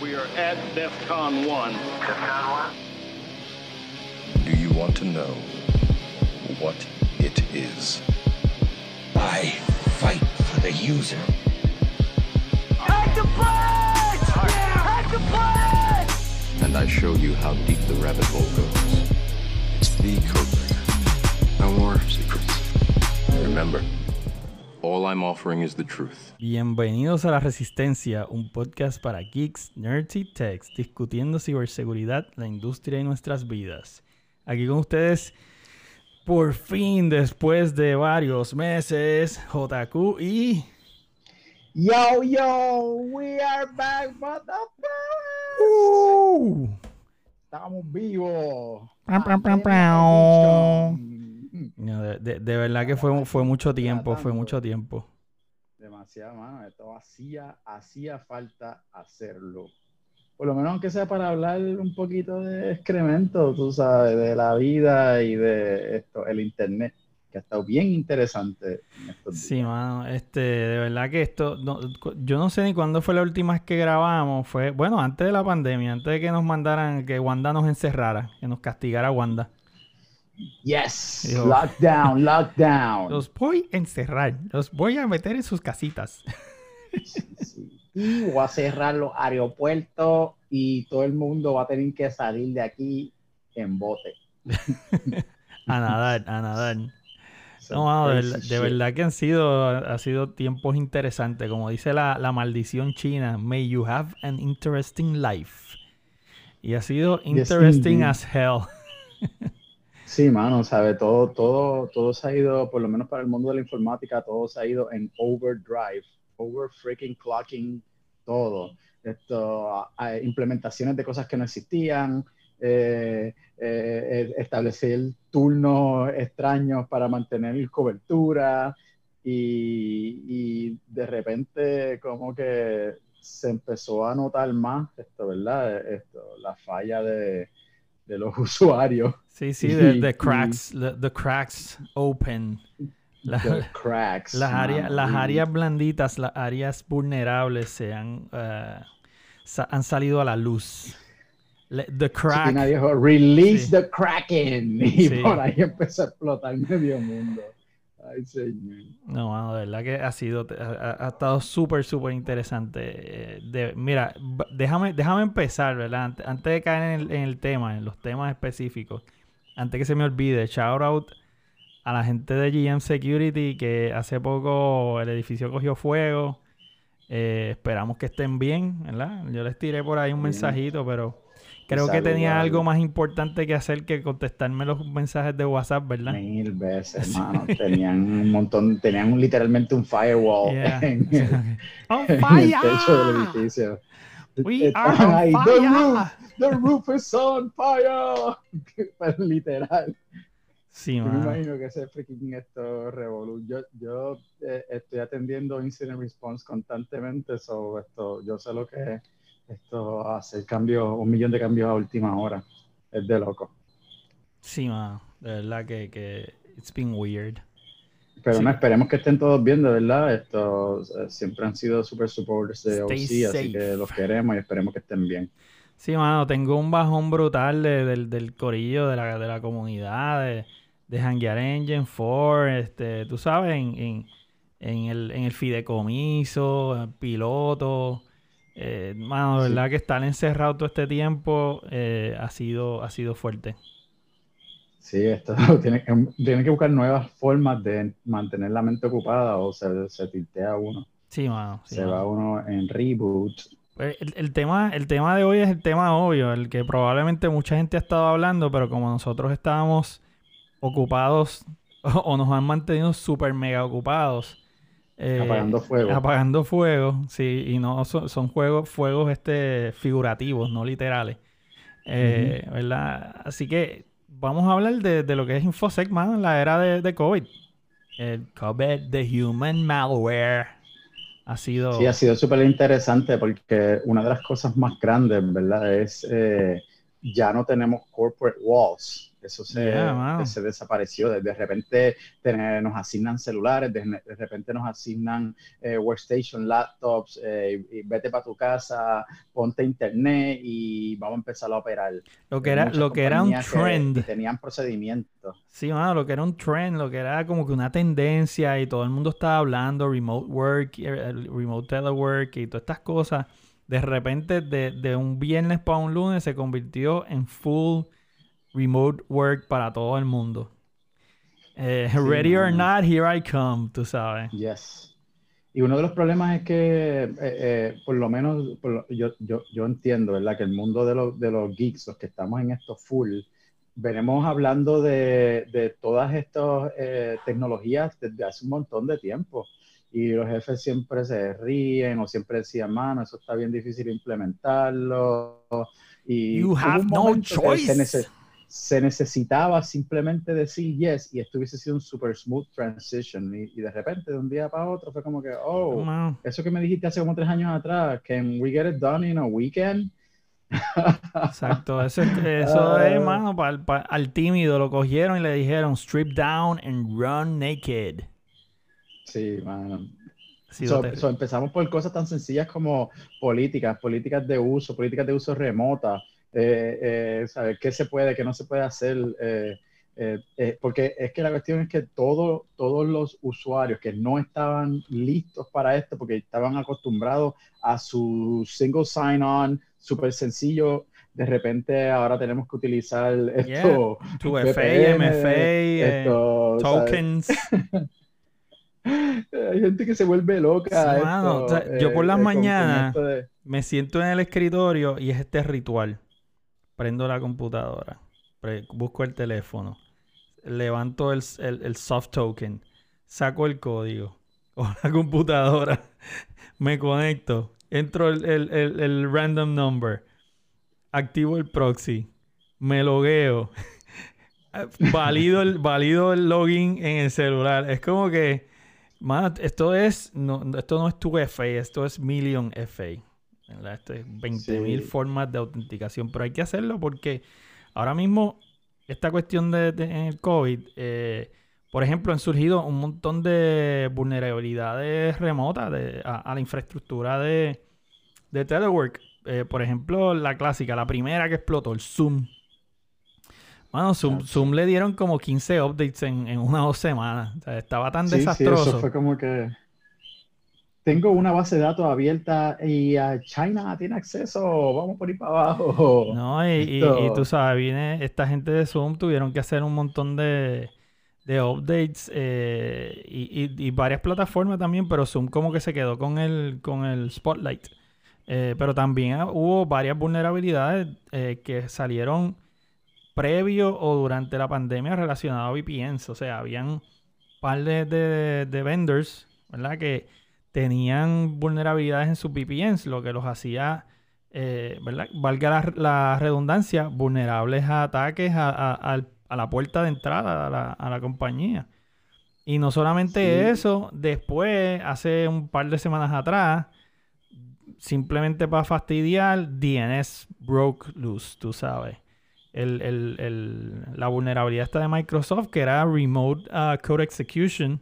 We are at DEFCON 1. DEFCON 1? Do you want to know what it is? I fight for the user. Hack the place! Hack the place! And I show you how deep the rabbit hole goes. It's the code No more secrets. Remember, all I'm offering is the truth. Bienvenidos a La Resistencia, un podcast para geeks, nerds y techs, discutiendo ciberseguridad, la industria y nuestras vidas. Aquí con ustedes, por fin, después de varios meses, JQ y... Yo, yo, we are back, motherfuckers. Uh. Estamos vivos. No, de, de, de, verdad que fue, fue mucho tiempo, fue mucho tiempo. Demasiado, mano. Esto hacía, hacía falta hacerlo. Por lo menos aunque sea para hablar un poquito de excremento, tú sabes, de la vida y de esto, el internet, que ha estado bien interesante en estos días. Sí, mano, este, de verdad que esto, no, yo no sé ni cuándo fue la última vez que grabamos, fue, bueno, antes de la pandemia, antes de que nos mandaran, que Wanda nos encerrara, que nos castigara Wanda. Yes, lockdown, lockdown. Los voy a encerrar, los voy a meter en sus casitas. Sí, sí. Y voy a cerrar los aeropuertos y todo el mundo va a tener que salir de aquí en bote. a nadar, a nadar. No, de, verdad, de, verdad que han sido, ha sido tiempos interesantes. Como dice la, la, maldición china, may you have an interesting life. Y ha sido interesting yes, as hell. Sí, mano, sabe, todo, todo, se ha ido, por lo menos para el mundo de la informática, todo se ha ido en overdrive, over freaking clocking, todo. Esto, implementaciones de cosas que no existían, eh, eh, establecer turnos extraños para mantener cobertura y, y, de repente como que se empezó a notar más esto, ¿verdad? Esto, la falla de, de los usuarios. Sí, sí, the, the cracks, the, the, cracks open. La, the cracks. Las, áreas, las áreas blanditas, las áreas vulnerables se han, uh, sa han salido a la luz. The crack. Sí, dijo, release sí. the kraken. Y sí. por ahí empezó a explotar medio mundo. Ay, señor. No, mano, de verdad que ha sido, ha, ha estado súper, súper interesante. De, mira, déjame, déjame empezar, ¿verdad? Antes, antes de caer en el, en el, tema, en los temas específicos, antes que se me olvide, shout out a la gente de GM Security que hace poco el edificio cogió fuego. Eh, esperamos que estén bien, ¿verdad? Yo les tiré por ahí un bien. mensajito, pero creo que tenía algo más importante que hacer que contestarme los mensajes de WhatsApp, ¿verdad? Mil veces, hermano. tenían un montón, tenían un, literalmente un firewall yeah. en, el, en el techo del edificio. We are on ahí, fire. The roof, the roof is on fire. Literal. Sí, yo me imagino que ese freaking esto revolu yo, yo eh, estoy atendiendo incident response constantemente sobre esto yo sé lo que es esto hacer cambio un millón de cambios a última hora. Es de loco. Sí man de verdad que, que it's been weird. Pero Sí. no esperemos que estén todos bien de verdad. Esto eh, siempre han sido super supporters de OC así que los queremos y esperemos que estén bien. Sí, mano, tengo un bajón brutal de- del, del corillo de la, de la comunidad, de, de Hanguear Engine 4, este, tú sabes, en, en, en el, en el fideicomiso, el piloto. Eh, mano, Sí. verdad que estar encerrado todo este tiempo eh, ha sido, ha sido fuerte. Sí, esto tiene que, tiene que buscar nuevas formas de mantener la mente ocupada o se, se tiltea uno. Sí, mano. sí, se mano. va uno en reboot. Pues, El, el tema, el tema de hoy es el tema obvio, el que probablemente mucha gente ha estado hablando, pero como nosotros estábamos ocupados o, o nos han mantenido súper mega ocupados. Eh, Apagando fuego. Apagando fuego, sí, y no son, son juegos, fuegos este, figurativos, no literales. Eh, ¿verdad? Así que vamos a hablar de, de lo que es InfoSec, mano, en la era de, de COVID. El COVID, the human malware. Ha sido... Sí, ha sido súper interesante porque una de las cosas más grandes, ¿verdad? Es eh, ya no tenemos corporate walls. Eso se, Yeah, se desapareció. De, de repente te- nos asignan celulares, de, de repente nos asignan eh, workstation, laptops, eh, y, y vete para tu casa, ponte internet y vamos a empezar a operar. Lo que era, lo que era un que- trend. que tenían procedimientos. Sí, mano, lo que era un trend, lo que era como que una tendencia y todo el mundo estaba hablando, remote work, eh, remote telework y todas estas cosas. De repente, de, de un viernes para un lunes, se convirtió en full remote work para todo el mundo. Eh, ready or mano. not, here I come, tú sabes. Yes. Y uno de los problemas es que, eh, eh, por lo menos, por lo- yo, yo, yo entiendo, ¿verdad? Que el mundo de, los de los geeks, los que estamos en esto full, venimos hablando de, de todas estas eh, tecnologías desde hace un montón de tiempo. Y los jefes siempre se ríen o siempre decían, mano, eso está bien difícil implementarlo. Y You have no choice. Se necesitaba simplemente decir yes y esto hubiese sido un super smooth transition y, y de repente de un día para otro fue como que oh eso que me dijiste hace como tres años atrás can we get it done in a weekend Exacto, eso es, eso es Ah. mano, pa'l- pa- al tímido lo cogieron y le dijeron strip down and run naked. sí mano Sí, So- te- so empezamos por cosas tan sencillas como políticas políticas de uso políticas de uso remota eh, eh, saber qué se puede qué no se puede hacer eh, eh, eh, porque es que la cuestión es que todo, todos los usuarios que no estaban listos para esto, porque estaban acostumbrados a su single sign-on, súper sencillo, de repente ahora tenemos que utilizar esto, 2FA, VPN, MFA, eh, esto, ¿sabes? tokens. Hay gente que se vuelve loca. Sí, mano, esto, o sea, yo por las con mañanas- de- Me siento en el escritorio y es este ritual. Prendo la computadora, busco el teléfono, levanto el, el- el soft token, saco el código o la computadora, me conecto, entro el, el- el- random number, activo el proxy, me logueo, valido el, valido el login en el celular. Es como que, esto es, no, esto no es 2FA, esto es Million FA. ¿Verdad? Esto es 20.000 Sí. formas de autenticación, pero hay que hacerlo porque ahora mismo esta cuestión de, de- el COVID, eh, por ejemplo, han surgido un montón de vulnerabilidades remotas de- a, a la infraestructura de, de telework. Eh, por ejemplo, la clásica, la primera que explotó, el Zoom. Bueno, Zoom. Zoom le dieron como 15 updates en, en una o dos semanas. O sea, estaba tan Sí, sí, desastroso. eso fue como que tengo una base de datos abierta y a China tiene acceso, vamos por ir para abajo. No, y, y- Esto- y tú sabes, viene esta gente de Zoom, tuvieron que hacer un montón de, de updates eh, y, y- y varias plataformas también, pero Zoom como que se quedó con el, con el Spotlight. Eh, pero también ah, hubo varias vulnerabilidades eh, que salieron previo o durante la pandemia relacionadas a VPNs. O sea, habían par de, de, de vendors, ¿verdad? Que tenían vulnerabilidades en sus VPNs, lo que los hacía, eh, ¿verdad? Valga la, la redundancia, vulnerables a ataques a, a- al- a la puerta de entrada a la, a la compañía. Y no solamente Sí. eso, después, hace un par de semanas atrás, simplemente para fastidiar, DNS broke loose, tú sabes. El, el- el- la vulnerabilidad esta de Microsoft, que era Remote uh, Code Execution,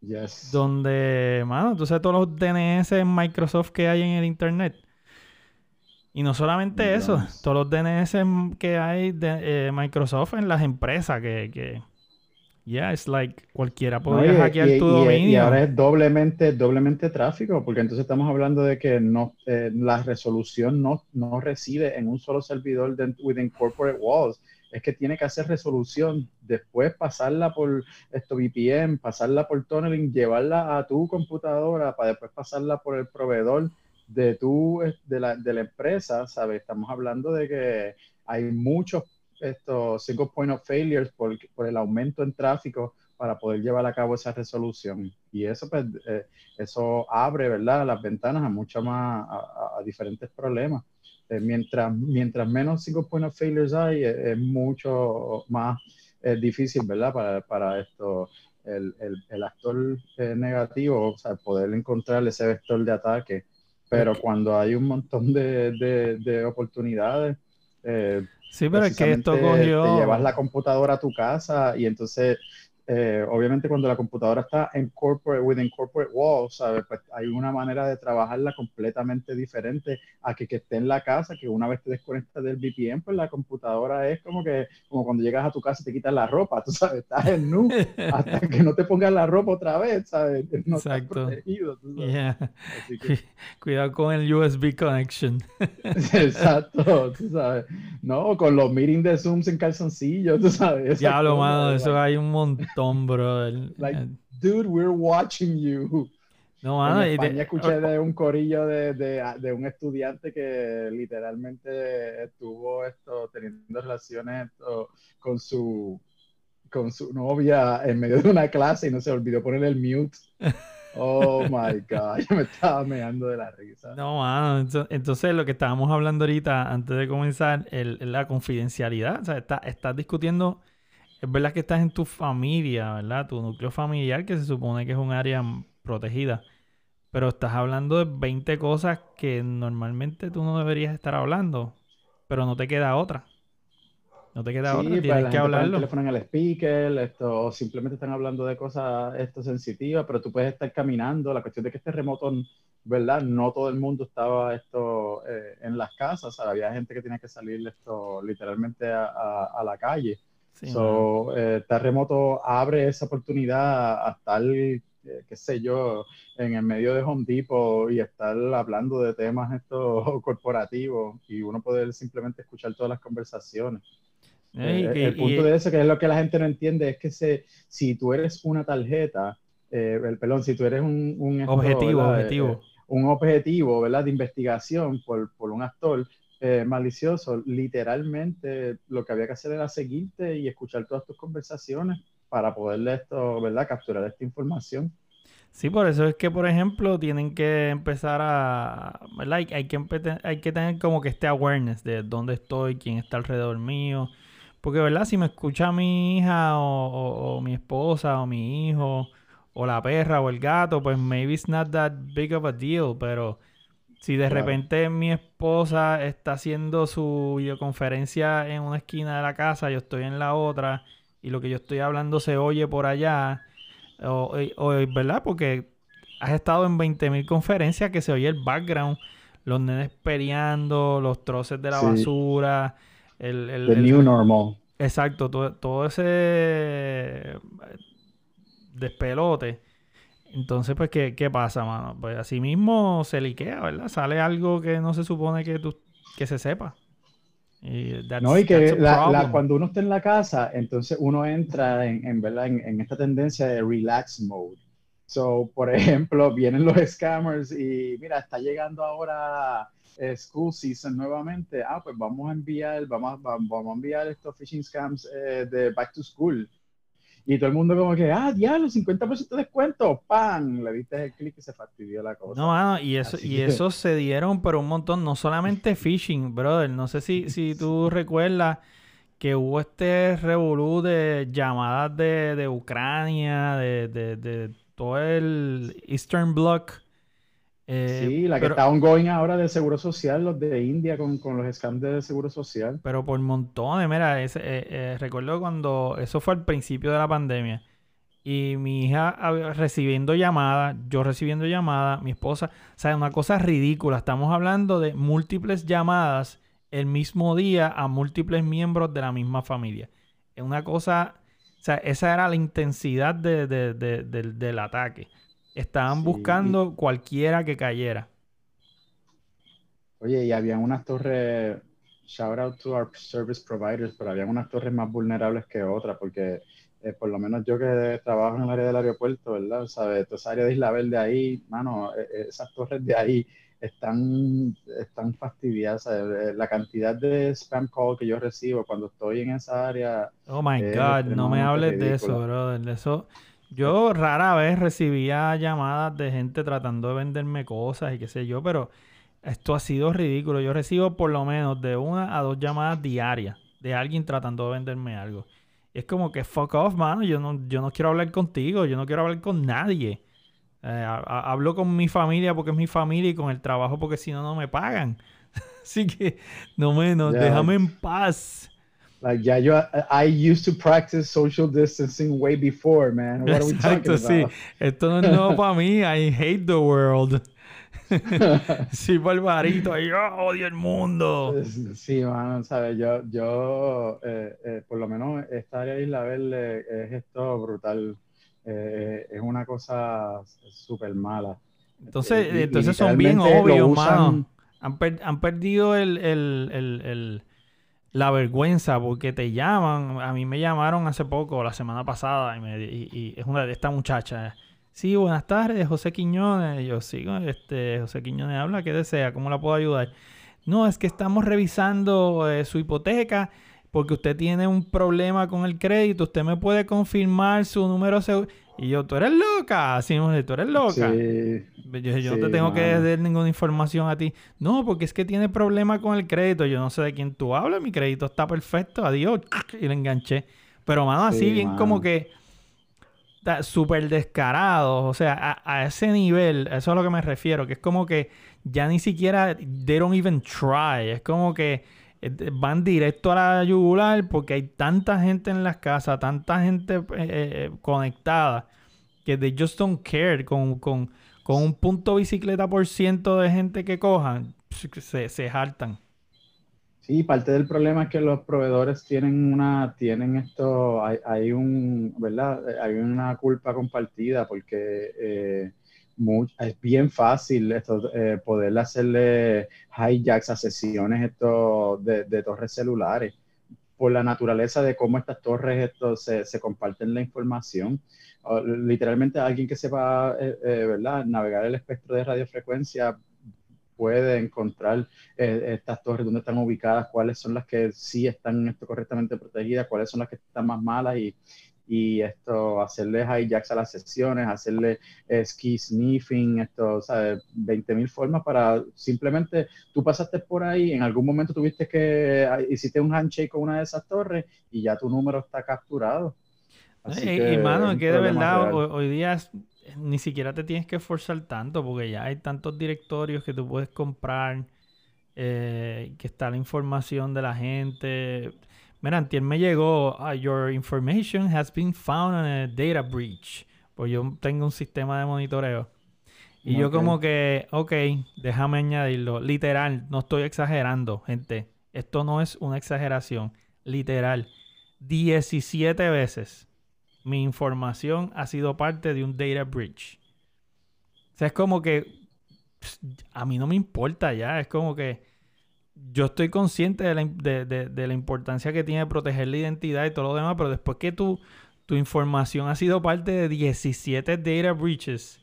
Yes. donde, mano, tú sabes todos los DNS en Microsoft que hay en el Internet. Y no solamente eso, todos los DNS que hay de eh, Microsoft en las empresas que, que yeah, it's like cualquiera podría hackear y- tu y- dominio. y ahora es doblemente, doblemente tráfico, porque entonces estamos hablando de que no, eh, la resolución no, no reside en un solo servidor de, within corporate walls. Es que tiene que hacer resolución, después pasarla por esto VPN, pasarla por tunneling, llevarla a tu computadora para después pasarla por el proveedor de tu de la, de la empresa, ¿sabes? Estamos hablando de que hay muchos estos single point of failures por, el aumento en tráfico para poder llevar a cabo esa resolución. Y eso, pues, eh, eso abre, ¿verdad?, las ventanas a mucho más, a diferentes problemas. Eh, mientras, mientras menos single point of failures hay, eh, es mucho más eh, difícil, ¿verdad?, para, para esto, el, el, el actor eh, negativo, o sea, poder encontrar ese vector de ataque. Pero cuando hay un montón de, de, de oportunidades, eh, Sí, pero es que esto cogió... Te llevas la computadora a tu casa y entonces, eh, obviamente, cuando la computadora está en corporate, within corporate walls, ¿sabes? Pues hay una manera de trabajarla completamente diferente a que, que esté en la casa, que una vez te desconectas del VPN, pues la computadora es como que, como cuando llegas a tu casa y te quitas la ropa, tú sabes, estás en nu hasta que no te pongas la ropa otra vez, ¿sabes? No estás Exacto. protegido, tú sabes. Yeah. Así que- Cuidado con el USB connection. Exacto, tú sabes. No, con los meetings de Zooms en calzoncillos, tú sabes. Diablo, cosas, mano, eso hay un montón, brother. Like, Eh, dude, we're watching you. no, mano, en y de- España escuché de un corillo de, de, de un estudiante que literalmente estuvo esto, teniendo relaciones esto, con su con su novia en medio de una clase y no se olvidó poner el mute. Oh my God, yo me estaba meando de la risa. No, mano, ento- entonces lo que estábamos hablando ahorita, antes de comenzar, el, la confidencialidad, o sea, está- estás discutiendo, es verdad que estás en tu familia, ¿verdad? Tu núcleo familiar, que se supone que es un área protegida, pero estás hablando de 20 cosas que normalmente tú no deberías estar hablando, pero no te queda otra. No te queda Sí, otra, pues tienes la que pone el hablarlo. teléfono en el speaker, esto, o simplemente están hablando de cosas esto sensitivas, pero tú puedes estar caminando. La cuestión de que este remoto, ¿verdad? No todo el mundo estaba esto eh, en las casas. Había gente que tenía que salir esto literalmente a, a- a la calle. Sí. So, eh, estar remoto abre esa oportunidad a estar, eh, qué sé yo, en el medio de Home Depot y estar hablando de temas estos corporativos y uno poder simplemente escuchar todas las conversaciones. Eh, que- el punto y- de eso, que es lo que la gente no entiende, es que se, si tú eres una tarjeta, el, perdón, si tú eres un, Objetivo, objetivo. Un objetivo, ¿verdad? De investigación por, por un actor eh, malicioso, literalmente lo que había que hacer era seguirte y escuchar todas tus conversaciones para poderle esto, ¿verdad? Capturar esta información. Sí, por eso es que, por ejemplo, tienen que empezar a, ¿verdad? Hay, que, hay que tener como que este awareness de dónde estoy, quién está alrededor mío. Porque, ¿verdad? Si me escucha mi hija o- o mi esposa o mi hijo o la perra o el gato, pues maybe it's not that big of a deal. Pero si de Claro. repente mi esposa está haciendo su videoconferencia en una esquina de la casa, yo estoy en la otra y lo que yo estoy hablando se oye por allá, o, o- ¿verdad? Porque has estado en 20.000 conferencias que se oye el background, los nenes peleando, los troces de la Sí. basura, el, el- The el- new normal. Exacto, todo, todo ese eh, despelote. Entonces, pues, ¿qué, qué pasa, mano? Pues así mismo se liquea, ¿verdad? Sale algo que no se supone que, tú, que se sepa. Y that's- No, y que la- la- cuando uno está en la casa, entonces uno entra en, en, ¿verdad? En, en esta tendencia de relax mode. So, por ejemplo, vienen los scammers y mira, está llegando ahora eh, school season nuevamente. Ah, pues vamos a enviar, vamos, vamos a enviar estos phishing scams eh, de back to school. Y todo el mundo como que, ah, diablo, 50% de descuento, ¡pam! Le diste el clic y se fastidió la cosa. No, mano, y eso, Así y que- eso se dieron, pero un montón, no solamente phishing, brother. No sé si, si tú recuerdas que hubo este revolú de llamadas de, de Ucrania, de, de, de todo el Eastern Bloc. Eh, Sí, la que pero, está ongoing ahora del Seguro Social, los de India con, con los scams del Seguro Social. pero por montones, mira, ese, eh, eh, recuerdo cuando eso fue al principio de la pandemia. Y mi hija recibiendo llamadas, yo recibiendo llamadas, mi esposa, o sea, una cosa ridícula. Estamos hablando de múltiples llamadas el mismo día a múltiples miembros de la misma familia. Es una cosa, o sea, esa era la intensidad de- de- de- del, del ataque. Estaban Sí, buscando cualquiera que cayera. Oye, y habían unas torres, shout out to our service providers, pero habían unas torres más vulnerables que otras, porque eh, por lo menos yo que trabajo en el área del aeropuerto, ¿verdad? ¿Sabes? Toda esa área de Isla Verde ahí, mano, eh, eh, esas torres de ahí están, están fastidiadas. ¿sabes? Eh, La cantidad de spam call que yo recibo cuando estoy en esa área, Oh my God, no me hables de eso, brother. De eso. Yo rara vez recibía llamadas de gente tratando de venderme cosas y qué sé yo, pero esto ha sido ridículo. Yo recibo por lo menos de una a dos llamadas diarias de alguien tratando de venderme algo. Y es como que fuck off, mano. Yo no, yo no quiero hablar contigo, yo no quiero hablar con nadie. Eh, ha- ha- hablo con mi familia porque es mi familia y con el trabajo porque si no, no me pagan. Así que, no menos, déjame en paz. Like, ya yo, I used to practice social distancing way before, man. What are we talking Exacto, sí. about? Esto no es nuevo para mí. I hate the world. sí, barbarito. Yo odio el mundo. Sí, mano, sabes, yo, yo eh, eh, por lo menos esta área de Isla Verde es esto brutal. Eh, es una cosa súper mala. Entonces, Y- y entonces son bien obvios, usan- mano. Han, per- han perdido el, el- el- el- la vergüenza porque te llaman. A mí me llamaron hace poco, la semana pasada, y, me- y- es una de esta muchacha. Sí, buenas tardes, José Quiñones. Y yo sigo, este, José Quiñones habla, ¿qué desea? ¿Cómo la puedo ayudar? No, es que estamos revisando eh, su hipoteca porque usted tiene un problema con el crédito. Usted me puede confirmar su número. Y yo, tú eres loca. Así me dice, tú eres loca. Sí, Yo, yo no te tengo que dar ninguna información a ti. No, porque es que tiene problema con el crédito. Yo no sé de quién tú hablas. Mi crédito está perfecto. Adiós. Y le enganché. Pero, mano, así Sí, bien mano. como que súper descarados. O sea, a, a ese nivel, eso es a lo que me refiero. Que es como que ya ni siquiera they don't even try. Es como que van directo a la yugular porque hay tanta gente en las casas, tanta gente eh, eh, conectada que they just don't care con, con, con un punto bicicleta por ciento de gente que cojan, se, se hartan. Sí, parte del problema es que los proveedores tienen una, tienen esto, hay, hay un, ¿verdad? Eh, Hay una culpa compartida porque eh, mu- es bien fácil esto, eh, poder hacerle hijacks a sesiones esto de, de torres celulares por la naturaleza de cómo estas torres esto, se, se comparten la información. O, literalmente alguien que sepa, eh, eh, ¿verdad? Navegar el espectro de radiofrecuencia puede encontrar eh, estas torres, dónde están ubicadas, cuáles son las que sí están correctamente protegidas, cuáles son las que están más malas y, y esto, hacerle hijacks a las sesiones, hacerle eh, ski sniffing, esto, ¿sabes? 20.000 formas para simplemente, tú pasaste por ahí, en algún momento tuviste que, ah, hiciste un handshake con una de esas torres y ya tu número está capturado. Así Y, que y, mano, que de verdad hoy, hoy día ni siquiera te tienes que esforzar tanto porque ya hay tantos directorios que tú puedes comprar, eh, que está la información de la gente. Mira, antier me llegó, "Ah, your information has been found on a data breach. Pues yo tengo un sistema de monitoreo. Y yo como que, ok, déjame añadirlo. Literal, no estoy exagerando, gente. Esto no es una exageración. Literal. 17 veces mi información ha sido parte de un data breach. O sea, es como que pss, a mí no me importa ya. Es como que yo estoy consciente de la, de- de la importancia que tiene proteger la identidad y todo lo demás, pero después que tu, tu información ha sido parte de 17 data breaches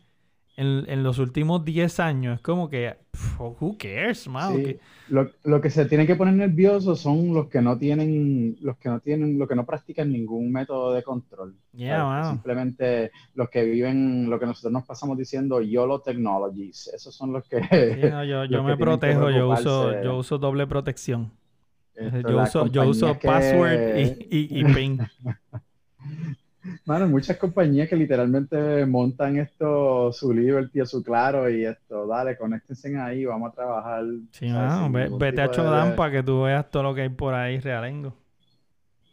en, en los últimos 10 años, es como que, pff, who cares, mano? Sí, Lo, lo que se tienen que poner nerviosos son los que no tienen, los que no tienen, los que no practican ningún método de control. Yeah, mano. Simplemente los que viven, lo que nosotros nos pasamos diciendo YOLO Technologies. Esos son los que, Sí, no, yo, yo los me que que protejo, yo uso, yo uso doble protección. esto, Yo uso, yo uso que- password y, y, y ping. Mano, muchas compañías que literalmente montan esto, su Liberty o su Claro y esto, dale, conéctense ahí, vamos a trabajar. Sí, mano, ve- vete a tipo de- para que tú veas todo lo que hay por ahí realengo.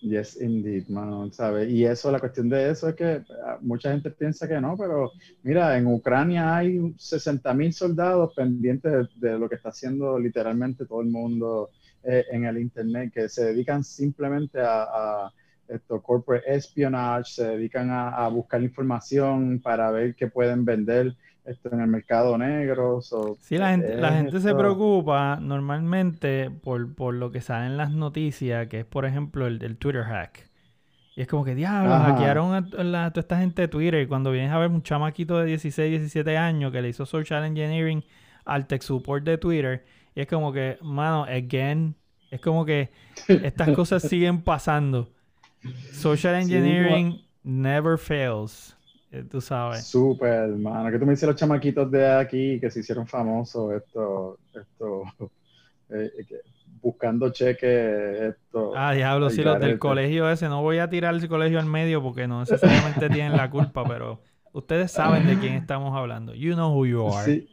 Yes, indeed, mano, ¿sabes? Y eso, la cuestión de eso es que ah, mucha gente piensa que no, pero mira, en Ucrania hay 60 mil soldados pendientes de, de lo que está haciendo literalmente todo el mundo eh, en el Internet, que se dedican simplemente a, a esto, corporate espionage, se dedican a, a buscar información para ver qué pueden vender esto en el mercado negro. so, Sí, la gente, la se preocupa normalmente por, por lo que sale en las noticias, que es por ejemplo el, el Twitter hack. Y es como que, diablo, Ajá. hackearon a, la- a toda esta gente de Twitter. Y cuando vienes a ver un chamaquito de 16, 17 años que le hizo social engineering al tech support de Twitter, y es como que, mano, again, es como que estas cosas siguen pasando. Social Sí, engineering never fails. eh, Tú sabes. Súper, hermano. Que tú me dices los chamaquitos de aquí que se hicieron famosos, esto, esto, eh, eh, buscando cheques, esto. Ah, diablo, sí, los del garete. colegio ese. No voy a tirar el colegio al medio porque no necesariamente tienen la culpa, pero ustedes saben de quién estamos hablando. You know who you are. Sí,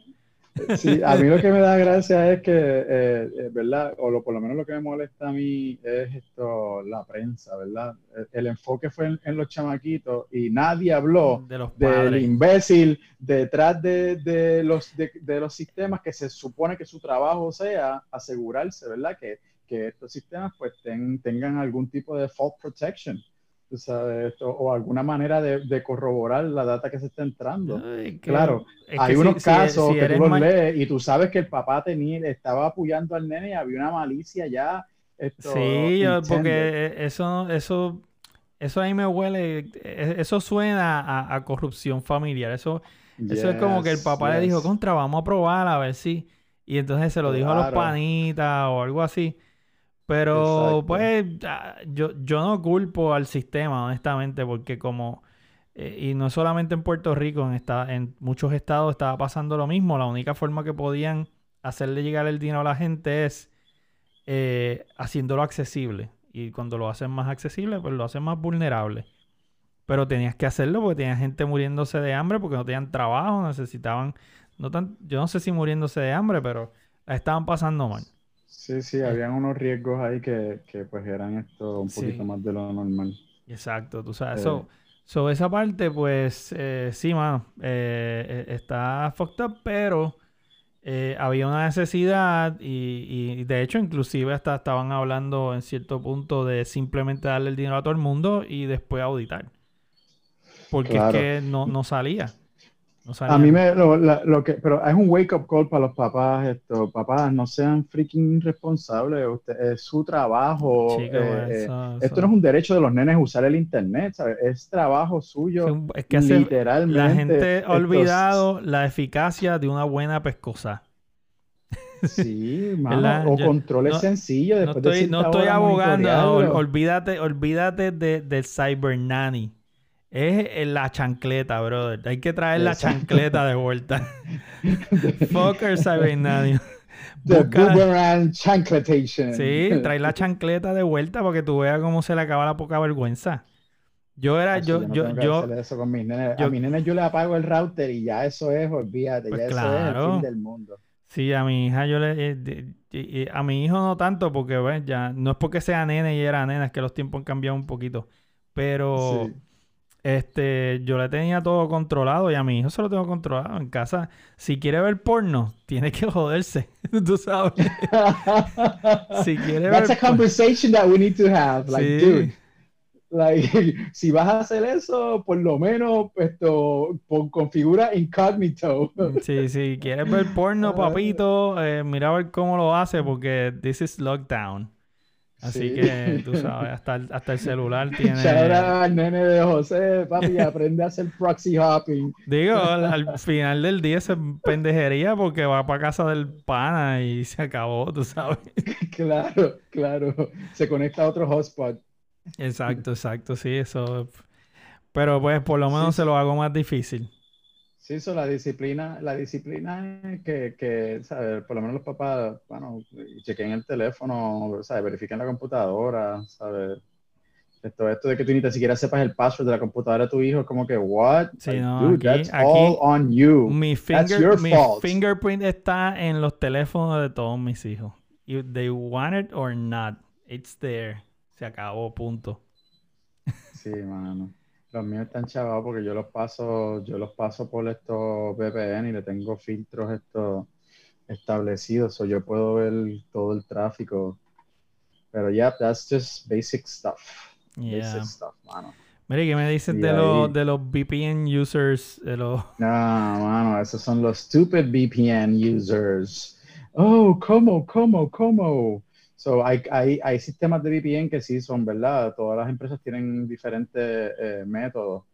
Sí, a mí lo que me da gracia es que, eh, eh, ¿verdad? O lo, por lo menos lo que me molesta a mí es esto, la prensa, ¿verdad? El, el enfoque fue en, en, los chamaquitos y nadie habló De los del imbécil detrás de, de los, de, de los sistemas que se supone que su trabajo sea asegurarse, ¿verdad? Que, que estos sistemas pues ten- tengan algún tipo de fault protection. Sabes, esto, o alguna manera de, de corroborar la data que se está entrando. Ay, que- Claro, es Hay unos si- si- casos si que tú los lees y tú sabes que el papá tenía, estaba apoyando al nene y había una malicia ya. Esto, Sí, yo- intended. porque eso, eso, eso ahí me huele, e- eso suena a, a corrupción familiar. Eso, eso es como que el Yes, papá le dijo, contra, vamos a probar a ver si. Y entonces se lo dijo a los panitas o algo así. Pero Exacto. pues yo, yo no culpo al sistema, honestamente, porque como, eh, y no solamente en Puerto Rico, en, esta- en muchos estados estaba pasando lo mismo. La única forma que podían hacerle llegar el dinero a la gente es eh, haciéndolo accesible. Y cuando lo hacen más accesible, pues lo hacen más vulnerable. Pero tenías que hacerlo porque tenía gente muriéndose de hambre porque no tenían trabajo, necesitaban, no tan, yo no sé si muriéndose de hambre, pero la estaban pasando mal. Sí, sí, habían unos riesgos ahí que, que pues eran esto un Sí. poquito más de lo normal. Exacto, tú sabes. Eh. So, so esa parte, pues, eh, sí, mano, eh, eh, está fucked up, pero eh, había una necesidad y, y de hecho, inclusive hasta estaban hablando en cierto punto de simplemente darle el dinero a todo el mundo y después auditar. Porque Claro. es que no, no salía. No. A mí me lo, la- lo que, pero es un wake up call para los papás, esto, papás, no sean freaking responsables, usted, es su trabajo, Chico, eh, eh, eso- esto no es un derecho de los nenes usar el internet, ¿sabes? Es trabajo suyo, Es que hace- literalmente. la gente ha Estos- olvidado la eficacia de una buena pescosa. Sí, mano, o controles no- sencillos No de estoy, no abogando, ol- olvídate, olvídate de, del cyber nanny. Es eh, la chancleta, brother. Hay que traer la chancleta de vuelta. Fuck el cyber nanny. The Busca- boomerang chancletation. sí, trae la chancleta de vuelta para que tú veas cómo se le acaba la poca vergüenza. Yo era, yo, yo, yo, hacer eso con mis nenes. yo- A mis nenes yo le apago el router y ya eso es, olvídate, Pues ya eso es claro. el fin del mundo. Sí, a mi hija yo le... eh, a mi hijo no tanto porque, bueno, ya... No es porque sea nene y era nena, es que los tiempos han cambiado un poquito. Pero... Sí. Este, yo le tenía todo controlado y a mi hijo se lo tengo controlado en casa. Si quiere ver porno, tiene que joderse. Tú sabes. Si quiere That's a ver conversation that we need to have. Like, Sí. dude, like, si vas a hacer eso, por lo menos esto, configura incognito. Sí, si quieres ver porno, papito, eh, mira a ver cómo lo hace porque this is lockdown. Así Sí. que tú sabes, hasta el, hasta el celular tiene. Out al nene de José, papi, aprende a hacer proxy hopping. Digo, al, al final del día es pendejería porque va para casa del pana y se acabó, tú sabes. Claro, claro. Se conecta a otro hotspot. Exacto, exacto, sí, eso. Pero pues por lo menos Sí, se lo hago más difícil. Sí, eso, la disciplina, la disciplina es que, que, ¿sabes? Por lo menos los papás, bueno, chequen el teléfono, ¿sabes? Verifiquen la computadora, ¿sabes? Esto, esto de que tú ni tan siquiera sepas el password de la computadora de tu hijo, es como que, what? Sí, Like, no, dude, aquí- that's aquí all on you. Mi, That's your mi fault. fingerprint está en los teléfonos de todos mis hijos. If they want it or not, it's there. Se acabó, punto. Sí, mano. Los míos están chavados porque yo los paso, yo los paso por estos VPN y le tengo filtros estos establecidos, o yo puedo ver todo el tráfico. Pero yeah, that's just basic stuff. Yeah. Basic stuff, mano. Mire, ¿qué me dices de, los, de los VPN users? De los... No, mano, esos son los stupid VPN users. Oh, ¿cómo, cómo, cómo? So, hay, hay, hay sistemas de VPN que sí son, ¿verdad? Todas las empresas tienen diferentes eh, métodos.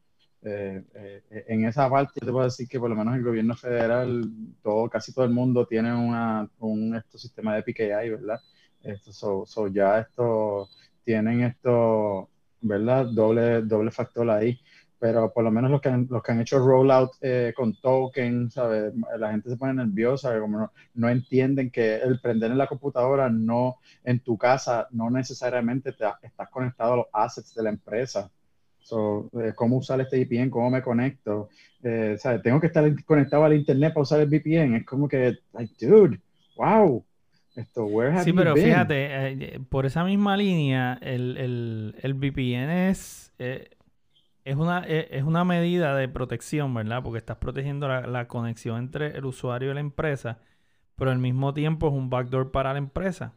Eh, eh, en esa parte, yo te puedo decir que por lo menos el gobierno federal, todo, casi todo el mundo tiene una, un esto, sistema de PKI, ¿verdad? Esto, so, so ya esto, tienen esto, ¿verdad? Doble, doble factor ahí pero por lo menos los que han, los que han hecho rollout eh, con token, ¿sabes? La gente se pone nerviosa, como no, no entienden que el prender en la computadora no, en tu casa, no necesariamente te, estás conectado a los assets de la empresa. So, eh, ¿Cómo usar este VPN? ¿Cómo me conecto? Eh, ¿sabes? Tengo que estar conectado al internet para usar el VPN. Es como que, like, dude, wow. Esto, where have Sí, you pero been? fíjate, eh, por esa misma línea, el, el, el VPN es, es, una, eh, es una medida de protección, ¿verdad? Porque estás protegiendo la, la conexión entre el usuario y la empresa, pero al mismo tiempo es un backdoor para la empresa.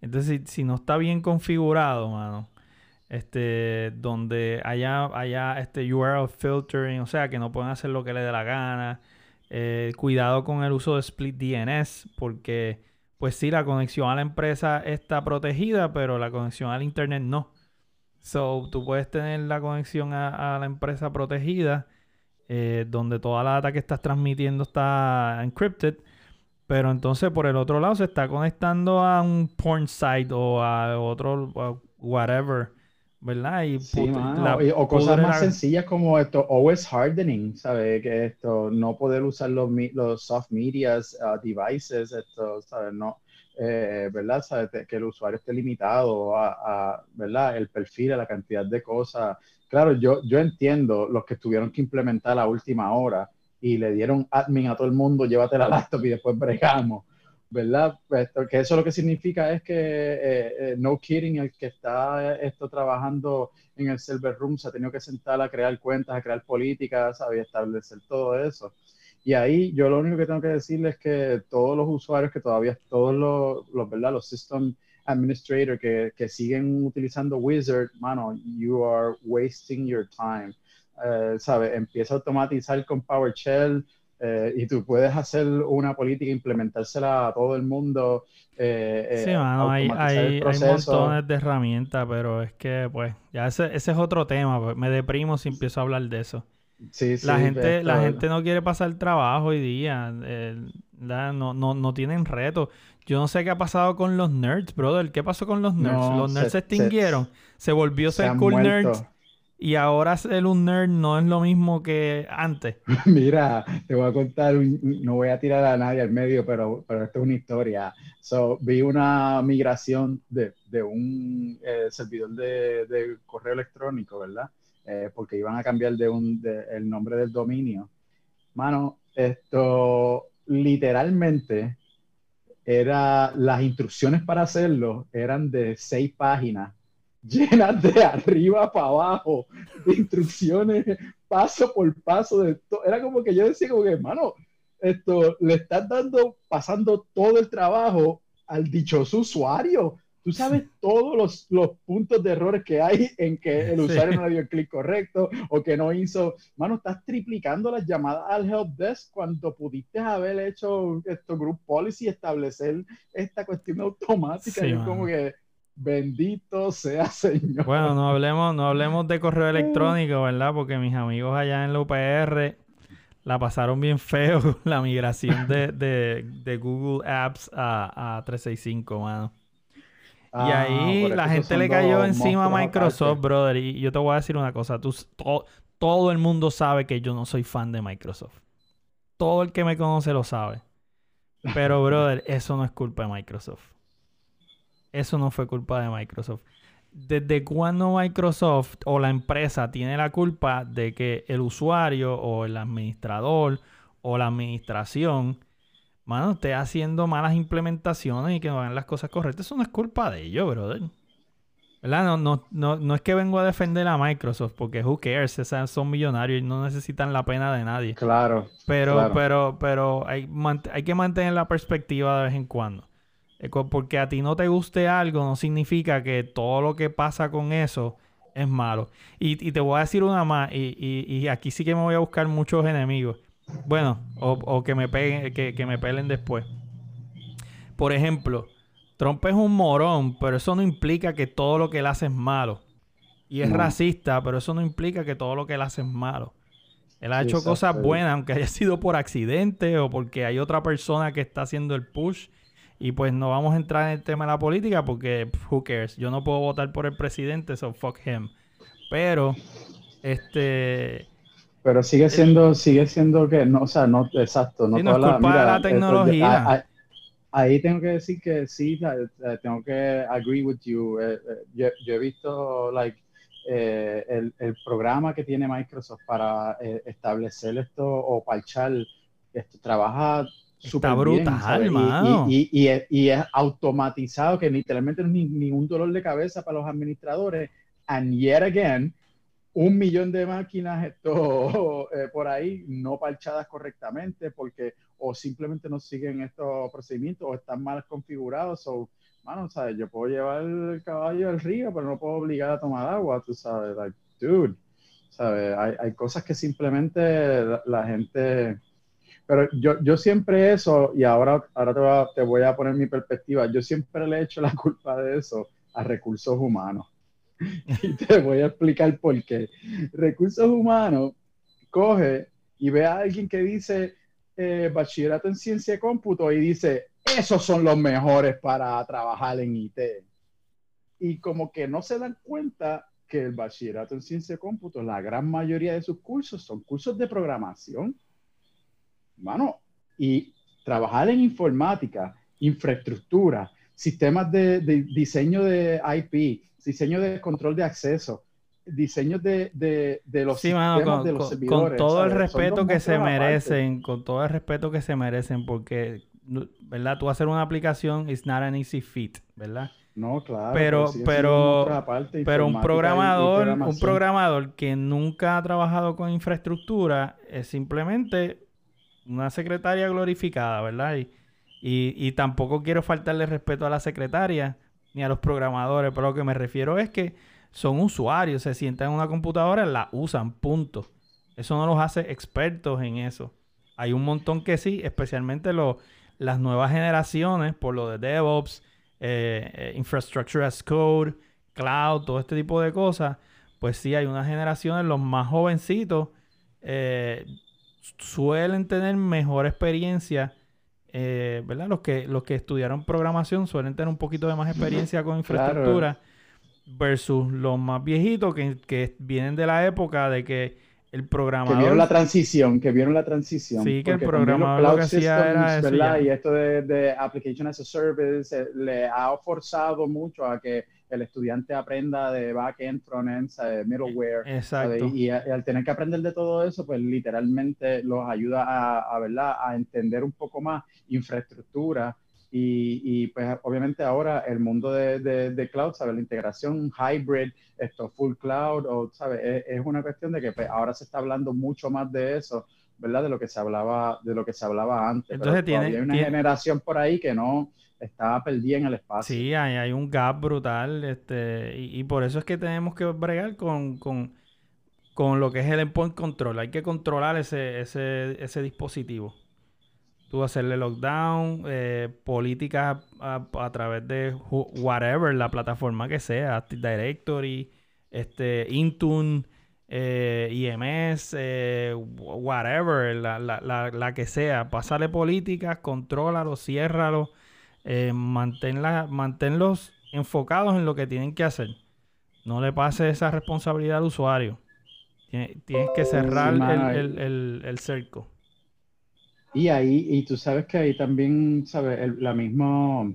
Entonces, si, si no está bien configurado, mano, este, donde haya, haya este URL filtering, o sea, que no pueden hacer lo que les dé la gana. Eh, cuidado con el uso de split DNS, porque, pues sí, la conexión a la empresa está protegida, pero la conexión al internet no. So, tú puedes tener la conexión a, a la empresa protegida, eh, donde toda la data que estás transmitiendo está encrypted, pero entonces por el otro lado se está conectando a un porn site o a otro a whatever, ¿verdad? Y Sí, la- o cosas más la- sencillas como esto, OS hardening, ¿sabes? Que esto, no poder usar los, los soft medias uh, devices, esto, ¿sabes? No, eh, ¿verdad? Que el usuario esté limitado a, a, ¿verdad? El perfil, a la cantidad de cosas. Claro, yo, yo entiendo los que tuvieron que implementar a última hora y le dieron admin a todo el mundo, llévate la laptop y después bregamos. ¿verdad? Que eso lo que significa es que, eh, eh, no kidding, el que está eh, esto trabajando en el server room se ha tenido que sentar a crear cuentas, a crear políticas. Y establecer todo eso. Y ahí yo lo único que tengo que decirles es que todos los usuarios que todavía, todos los, los ¿verdad? Los system administrator que, que siguen utilizando Wizard, mano, you are wasting your time. Eh, ¿sabes? Empieza a automatizar con PowerShell, eh, y tú puedes hacer una política, implementársela a todo el mundo. eh, eh, Sí, mano, hay, hay, montones de herramientas, pero es que, pues, ya ese, ese es otro tema. pues, me deprimo si empiezo a hablar de eso. Sí, sí, La gente, la gente no quiere pasar trabajo hoy día. eh, no, no, no tienen reto. Yo no sé qué ha pasado con los nerds, brother. ¿Qué pasó con los nerds? No, los nerds se, se- extinguieron. Se, volvió se ser cool muerto. nerds. Y ahora ser un nerd no es lo mismo que antes. Mira, te voy a contar, un- no voy a tirar a nadie al medio, pero, pero esto es una historia. So, vi una migración de, de un eh, servidor de, de correo electrónico, ¿verdad? Eh, porque iban a cambiar de un, de- el nombre del dominio. Mano, esto literalmente era, las instrucciones para hacerlo eran de seis páginas, llenas de arriba para abajo, de instrucciones paso por paso de to- Era como que yo decía como que, hermano, esto le estás dando, pasando todo el trabajo al dichoso usuario. Tú sabes todos los, los puntos de errores que hay en que el Sí. usuario no le dio el clic correcto o que no hizo. Mano, estás triplicando las llamadas al help desk cuando pudiste haber hecho esto group policy, establecer esta cuestión automática. Sí, y es mano. como que bendito sea Señor. Bueno, no hablemos, no hablemos de correo electrónico, ¿verdad? Porque mis amigos allá en la UPR la pasaron bien feo la migración de, de- de Google Apps a, a 365, mano. Y Ah, ahí por eso la gente le cayó encima a Microsoft, aparte. brother. Y yo te voy a decir una cosa. Tú, to- todo el mundo sabe que yo no soy fan de Microsoft. Todo el que me conoce lo sabe. Pero, brother, eso no es culpa de Microsoft. Eso no fue culpa de Microsoft. ¿Desde cuándo Microsoft o la empresa tiene la culpa de que el usuario o el administrador o la administración, mano, esté haciendo malas implementaciones y que no hagan las cosas correctas? Eso no es culpa de ellos, brother. ¿Verdad? No, no, no, no es que vengo a defender a Microsoft, porque who cares, Esas son millonarios y no necesitan la pena de nadie. Claro. Pero, Claro. pero, pero hay, hay que mantener la perspectiva de vez en cuando. Eh, Porque a ti no te guste algo, no significa que todo lo que pasa con eso es malo. Y, y te voy a decir una más, y, y- y aquí sí que me voy a buscar muchos enemigos. Bueno, o, o que me peguen, que, que me pelen después. Por ejemplo, Trump es un morón, pero eso no implica que todo lo que él hace es malo. Y es No. racista, pero eso no implica que todo lo que él hace es malo. Él ha hecho cosas buenas, aunque haya sido por accidente o porque hay otra persona que está haciendo el push. Y pues no vamos a entrar en el tema de la política porque who cares. Yo no puedo votar por el presidente, so fuck him. Pero, este, Pero sigue siendo, sigue siendo que, no, o sea, no, exacto, no Sí, no es toda la- culpa de la esto- tecnología. a- a- ahí tengo que decir que sí, tengo que agree with you. eh, eh, yo, yo he visto, like, eh, el, el, programa que tiene Microsoft para eh, establecer esto o parchar esto trabaja Está brutal, y, y, y, y, es automatizado, que literalmente no es ni, ningún dolor de cabeza para los administradores. And yet again, un millón de máquinas esto, eh, por ahí no parchadas correctamente porque o simplemente no siguen estos procedimientos o están mal configurados. o mano, ¿sabes? Yo puedo llevar el caballo al río, pero no puedo obligar a tomar agua, tú sabes. Like, dude, ¿sabes? Hay, hay cosas que simplemente la gente pero yo, yo siempre eso, y ahora, ahora te, voy a, te voy a poner mi perspectiva, yo siempre le he hecho la culpa de eso a recursos humanos. Y te voy a explicar por qué. Recursos humanos coge y ve a alguien que dice eh, bachillerato en ciencia de cómputo y dice, esos son los mejores para trabajar en IT. Y como que no se dan cuenta que el bachillerato en ciencia de cómputo, la gran mayoría de sus cursos son cursos de programación Mano, y trabajar en informática, infraestructura, sistemas de, diseño de IP, diseño de control de acceso, diseño de, de, los sistemas con, de los servidores. Con todo el respeto que se merecen, con todo el respeto que se merecen, porque, ¿verdad? Tú hacer una aplicación is not an easy fit, ¿verdad? No, claro. Pero, pero, pero un programador, un programador que nunca ha trabajado con infraestructura es simplemente una secretaria glorificada, ¿verdad? Y, y, tampoco quiero faltarle respeto a la secretaria ni a los programadores, pero lo que me refiero es que son usuarios, se sientan en una computadora, la usan, punto. Eso no los hace expertos en eso. Hay un montón que sí, especialmente las nuevas generaciones, por lo de DevOps, eh, eh, Infrastructure as Code, Cloud, todo este tipo de cosas. Pues sí, hay unas generaciones, los más jovencitos, eh, suelen tener mejor experiencia, eh, ¿verdad? Los que, los que estudiaron programación suelen tener un poquito de más experiencia con infraestructura versus los más viejitos que, que, vienen de la época de que el programador... Que vieron la transición, que vieron la transición. Sí, que el programador lo que hacía era eso Y esto de, de, Application as a Service eh, le ha forzado mucho a que el estudiante aprenda de backend, frontend, middleware. Exacto. Y, al tener que aprender de todo eso, pues literalmente los ayuda a, ¿verdad? a entender un poco más infraestructura. Y, y pues obviamente ahora el mundo de, de, cloud, ¿sabes? La integración hybrid, esto full cloud, o, ¿sabes? Es, una cuestión de que pues, ahora se está hablando mucho más de eso. ¿verdad? De lo que se hablaba, de lo que se hablaba antes. Entonces tiene, hay una generación por ahí que no, estaba perdida en el espacio. Sí, hay, hay un gap brutal, este, y, por eso es que tenemos que bregar con, con, con, lo que es el endpoint control. Hay que controlar ese, ese, ese dispositivo. Tú hacerle lockdown, eh, políticas a, través de whatever, la plataforma que sea, Active Directory, este, Intune, eh, IMS, eh, whatever, la, la, la, la, que sea. Pasarle políticas, contrólalo, ciérralo eh, manténlos enfocados en lo que tienen que hacer. No le pase esa responsabilidad al usuario. Tienes, que cerrar el, cerco. Y ahí, y tú sabes que ahí también, ¿sabes? El, la mismo,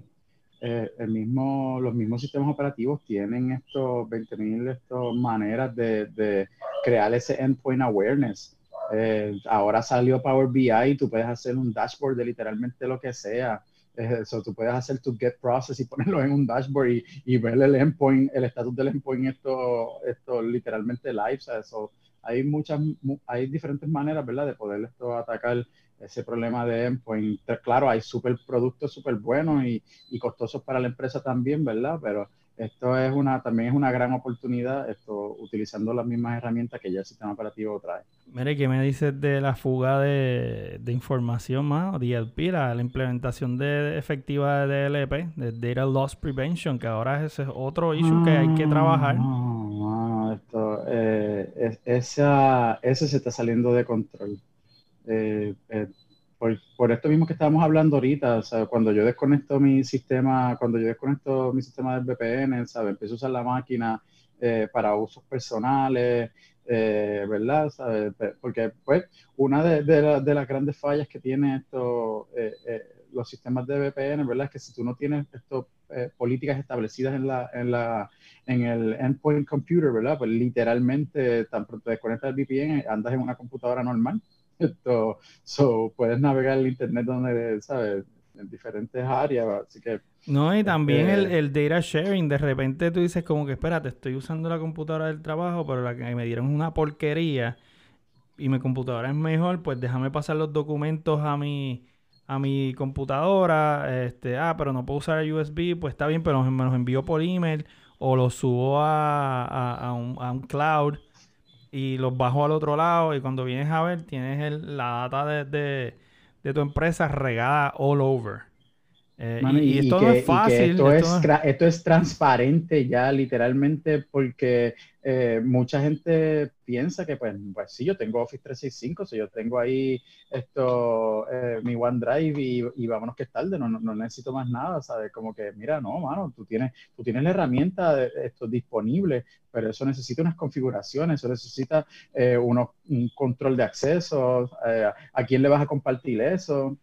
eh, el mismo, los mismos sistemas operativos tienen estos 20.000 maneras de, crear ese endpoint awareness. Eh, ahora salió Power BI y tú puedes hacer un dashboard de literalmente lo que sea eso, tú puedes hacer tu get process y ponerlo en un dashboard y, y ver el endpoint, el estatus del endpoint, esto, esto literalmente live, hay muchas, hay diferentes maneras, ¿verdad?, de poder esto atacar ese problema de endpoint. Claro, hay super productos súper buenos y, y costosos para la empresa también, ¿verdad? Pero esto es una, también es una gran oportunidad, esto, utilizando las mismas herramientas que ya el sistema operativo trae. Mire, ¿qué me dices de la fuga de, información más, DLP, la, la implementación de, efectiva de DLP, de Data Loss Prevention, que ahora ese es otro issue que hay que trabajar? No, esto, eh, esa, ese se está saliendo de control. Eh, eh, por, esto mismo que estábamos hablando ahorita, o cuando yo desconecto mi sistema, cuando yo desconecto mi sistema de VPN, ¿sabes? Empiezo a usar la máquina eh, para usos personales, eh, ¿verdad? ¿Sabes? Porque, pues, una de, las grandes fallas que tiene esto, eh, los sistemas de VPN, ¿verdad? Es que si tú no tienes esto, eh, políticas establecidas en, la, en, la, en el endpoint computer, ¿verdad? Pues literalmente, tan pronto desconectas el VPN, andas en una computadora normal. Esto, so, puedes navegar el internet donde, ¿sabes? En diferentes áreas, así que... No, y también el, este el data sharing, de repente tú dices como que, espérate, estoy usando la computadora del trabajo, pero la que me dieron es una porquería y mi computadora es mejor, pues déjame pasar los documentos a mi, a mi computadora. Este, ah, pero no puedo usar el USB, pues está bien, pero me los envío por email o los subo a, a- a un, a un cloud y los bajo al otro lado. Y cuando vienes a ver, tienes el- la data de, de- de tu empresa regada all over. Eh, Mano, y, y esto que- no es fácil. esto, esto es, no esto es transparente ya, literalmente, porque eh, mucha gente piensa que, pues, pues sí, yo tengo Office 365, si yo tengo ahí esto, eh, mi OneDrive y, y vámonos que es tarde, no, no, no necesito más nada, ¿sabes? Como que, mira, no, mano, tú tienes, tú tienes la herramienta de esto disponible, pero eso necesita unas configuraciones, eso necesita unos- un control de acceso, a quién le vas a compartir eso.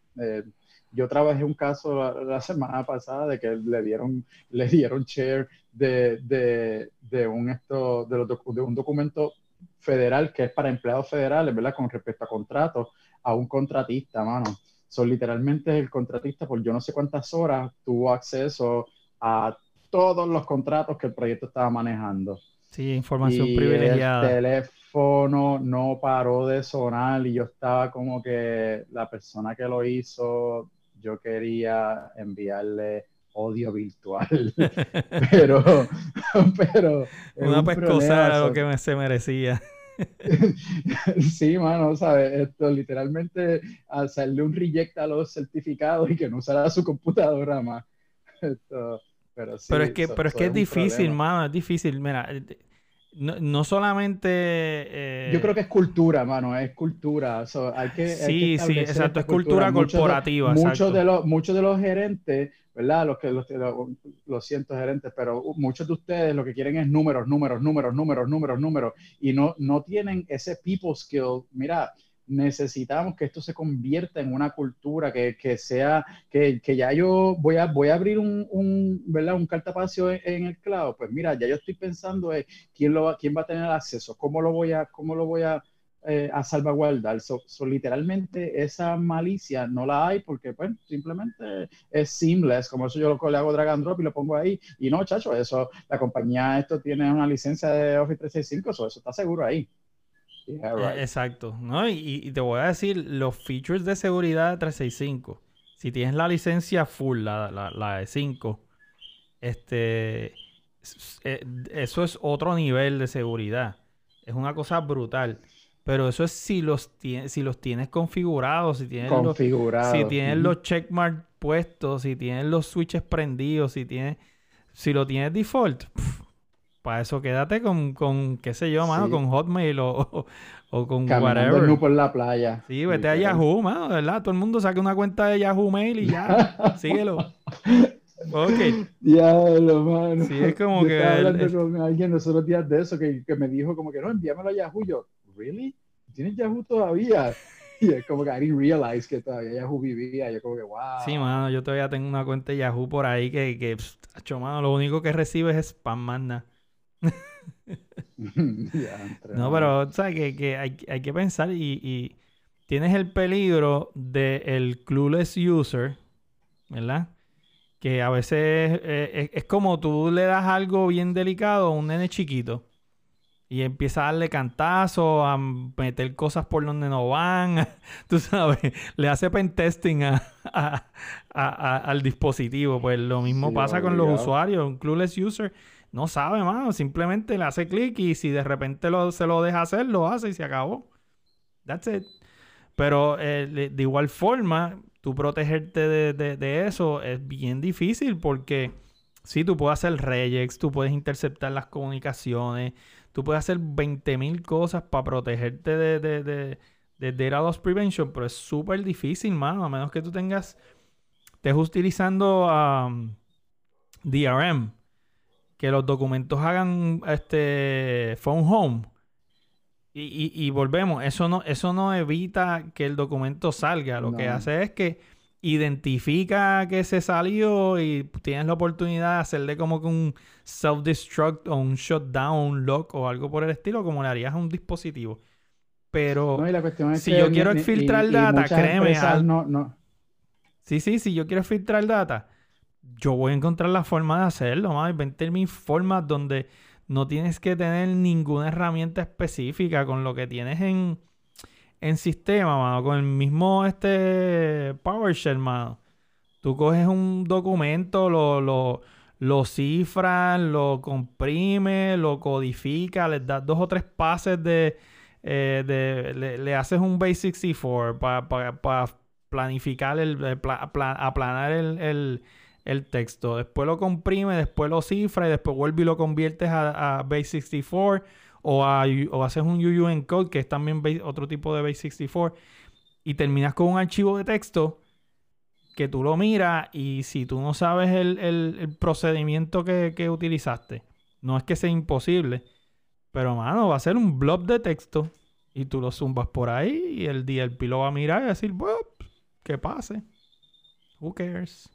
Yo trabajé un caso la, la semana pasada de que le dieron, le dieron share de, de, de un esto, de, los de un documento federal que es para empleados federales, ¿verdad? Con respecto a contratos, a un contratista, mano. Son literalmente el contratista por yo no sé cuántas horas tuvo acceso a todos los contratos que el proyecto estaba manejando. Sí, información Y privilegiada. El teléfono no paró de sonar y yo estaba como que la persona que lo hizo, yo quería enviarle odio virtual. pero, pero. Una un pescosada era lo que me- se merecía. Sí, mano, ¿sabes? Esto literalmente hacerle un reject a los certificados y que no usara su computadora más. Esto, pero sí, Pero es que, so- pero es que es difícil, problema. mano, es difícil. Mira, eh, no, no solamente... eh, Yo creo que es cultura, mano, es cultura. So, hay que, hay que Sí, sí, exacto, es cultura Muchos de- corporativa, Muchos exacto. de, los, muchos de los gerentes, ¿verdad? Los que los, los, lo siento, gerentes, pero muchos de ustedes lo que quieren es números, números, números, números, números, números, y no, no tienen ese people skill. Mira, necesitamos que esto se convierta en una cultura que, que sea, que, que ya yo voy a, voy a abrir un, un, ¿verdad? un cartapacio en, el cloud. Pues mira, ya yo estoy pensando en quién, lo va, quién va a tener acceso, cómo lo voy a, cómo lo voy a, eh, a salvaguardar. So, so, literalmente esa malicia no la hay porque pues simplemente es seamless, como eso yo lo, le hago drag and drop y lo pongo ahí. Y no, chacho, eso, la compañía esto tiene una licencia de Office 365, so, eso está seguro ahí. Yeah, right. Exacto, ¿no? Y, y te voy a decir, los features de seguridad de 365, si tienes la licencia full, la, la, la de 5, este, eh, eso es otro nivel de seguridad. Es una cosa brutal. Pero eso es si los, si los tienes configurados, si tienes los, Configurado. si tienes los checkmark puestos, si tienes los switches prendidos, si tienes, si lo tienes default, para eso quédate con, con, qué sé yo, mano, Sí. con Hotmail o, o, o con Caminando whatever. nu por la playa. Sí, vete a. Yahoo, mano, ¿verdad? Todo el mundo saque una cuenta de Yahoo Mail y ya, síguelo. Ok. Diablo, mano. Sí, es como Yo que Estaba el- hablando el- con alguien los otros días de eso que, que me dijo como que no, envíamelo a Yahoo. Yo, ¿really? ¿Tienes Yahoo todavía? Y es como que I didn't realize que todavía Yahoo vivía. Yo como que, wow. Sí, mano, yo todavía tengo una cuenta de Yahoo por ahí que, que tacho, mano, lo único que recibes es spam. Diantre, No, pero, ¿sabes? Que, que hay, hay que pensar y, y tienes el peligro del clueless user, ¿verdad? Que a veces eh, es, es como tú le das algo bien delicado a un nene chiquito y empieza a darle cantazo, a meter cosas por donde no van, tú sabes, le hace pentesting a, a- a- a- al dispositivo. Pues lo mismo Sí, pasa con los usuarios. Un clueless user no sabe, mano. Simplemente le hace clic y si de repente lo, se lo deja hacer, lo hace y se acabó. That's it. Pero eh, de, igual forma, tú protegerte de, de- de eso es bien difícil porque sí, tú puedes hacer regex, tú puedes interceptar las comunicaciones, tú puedes hacer 20.000 cosas para protegerte de, de, de, de Data Loss Prevention, pero es súper difícil, mano, a menos que tú tengas, estés utilizando um, DRM, que los documentos hagan este phone home. Y, y- y volvemos, eso no, eso no evita que el documento salga. Lo que hace es que identifica que se salió y tienes la oportunidad de hacerle como que un self-destruct o un shutdown, un lock o algo por el estilo, como le harías a un dispositivo. Pero No, es si que yo quiero ni- y data, créeme, al- no, no, Sí, sí, si yo quiero filtrar data, yo voy a encontrar la forma de hacerlo, mano. 20 mil formas donde no tienes que tener ninguna herramienta específica con lo que tienes en, en sistema, mano. Con el mismo este PowerShell, mano. Tú coges un documento, lo, lo, lo cifras, lo comprimes, lo codificas, les das dos o tres pases de... eh, de le, le haces un Base 64 para planificar el, pla- pla- aplanar el- el texto. Después lo comprime, después lo cifra y después vuelve y lo conviertes a, a Base 64 o, a, o haces un UU encode que es también base- otro tipo de Base 64 y terminas con un archivo de texto que tú lo miras y si tú no sabes el, el- procedimiento que, que utilizaste, no es que sea imposible, pero mano, va a ser un blob de texto y tú lo zumbas por ahí y el DLP lo va a mirar y decir, "Bup, que pase. Who cares?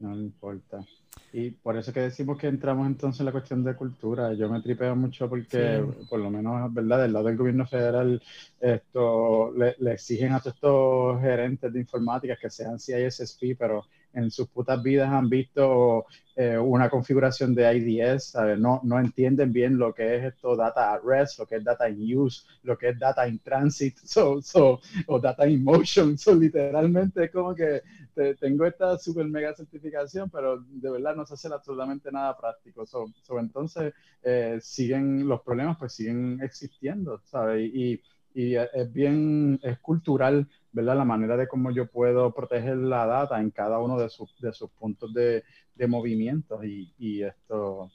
No le importa. Y por eso que decimos que entramos entonces en la cuestión de cultura. Yo me tripeo mucho porque, Sí. por lo menos, ¿verdad? Del lado del gobierno federal, esto le, le exigen a todos estos gerentes de informática que sean CISSP, pero en sus putas vidas han visto eh, una configuración de IDS, ¿sabes? No, no entienden bien lo que es esto data at rest, lo que es data in use, lo que es data in transit, so, so, o data in motion. So, literalmente es como que te- tengo esta super mega certificación, pero de verdad no se hace absolutamente nada práctico. So, so, entonces eh, siguen los problemas, pues siguen existiendo, ¿sabes? Y, y es bien, es cultural, ¿verdad? La manera de cómo yo puedo proteger la data en cada uno de sus, de sus puntos de, de movimientos y, y esto,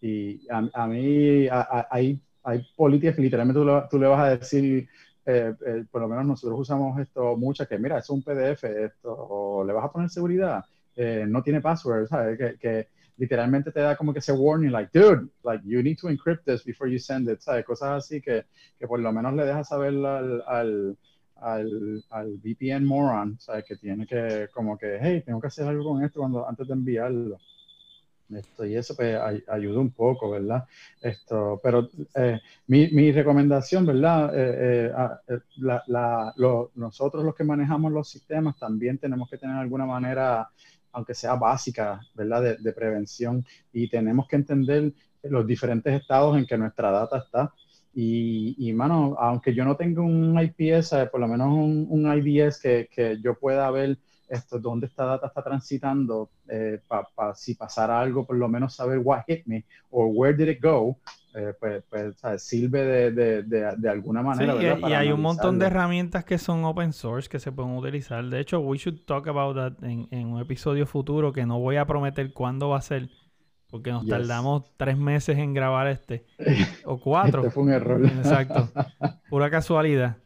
y a, a mí a- a- hay, hay políticas que literalmente tú le, tú le vas a decir, eh, eh, por lo menos nosotros usamos esto muchas, que mira, es un PDF, esto, o le vas a poner seguridad, eh, no tiene password, ¿sabes? Que, que literalmente te da como que ese warning, like, dude, like, you need to encrypt this before you send it, ¿sabes? Cosas así que, que por lo menos le dejas saber al, al, al, al VPN moron, ¿sabes? Que tiene que, como que, hey, tengo que hacer algo con esto cuando, antes de enviarlo. Esto, y eso pues ay- ayuda un poco, ¿verdad? Esto, pero eh, mi, mi recomendación, ¿verdad? Eh, eh, ah, eh, la- la- lo- nosotros los que manejamos los sistemas también tenemos que tener alguna manera, aunque sea básica, ¿verdad? De, de prevención y tenemos que entender los diferentes estados en que nuestra data está. Y, y mano, aunque yo no tenga un IPS, eh, por lo menos un, un IDS que, que yo pueda ver esto, dónde esta data está transitando, eh, para si pasara algo, por lo menos saber what hit me o where did it go, eh, pues, pues ¿sabes? sirve de, de, de, de alguna manera. y, ¿verdad? y hay un montón de herramientas que son open source que se pueden utilizar. De hecho, we should talk about that en, en un episodio futuro que no voy a prometer cuándo va a ser, porque nos Yes. tardamos tres meses en grabar este, o cuatro. Este fue un error. Exacto. Pura casualidad.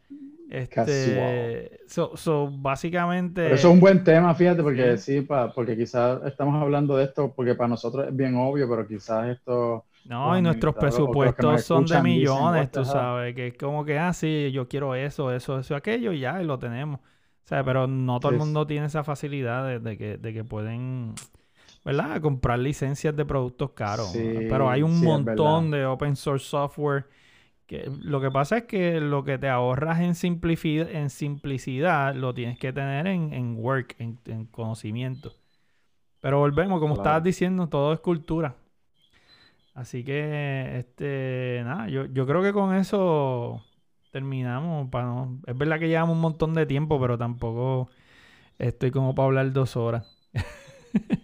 Este, so, so, básicamente. Pero eso es un buen tema, fíjate, porque Sí. sí, pa- porque quizás estamos hablando de esto, porque para nosotros es bien obvio, pero quizás esto... No, y nuestros presupuestos son de millones, "What the tú hell?" sabes, que es como que, ah, sí, yo quiero eso, eso, eso, aquello, y ya, y lo tenemos. O sea, pero no todo el mundo tiene esa facilidad de, de que, de que pueden, ¿verdad? Comprar licencias de productos caros. Sí, pero hay un sí, montón de open source software que lo que pasa es que lo que te ahorras en, en simplicidad lo tienes que tener en, en work, en, en conocimiento. Pero volvemos, como Claro. estabas diciendo, todo es cultura. Así que, este, nada, yo, yo creo que con eso terminamos. Para no- es verdad que llevamos un montón de tiempo, pero tampoco estoy como para hablar dos horas.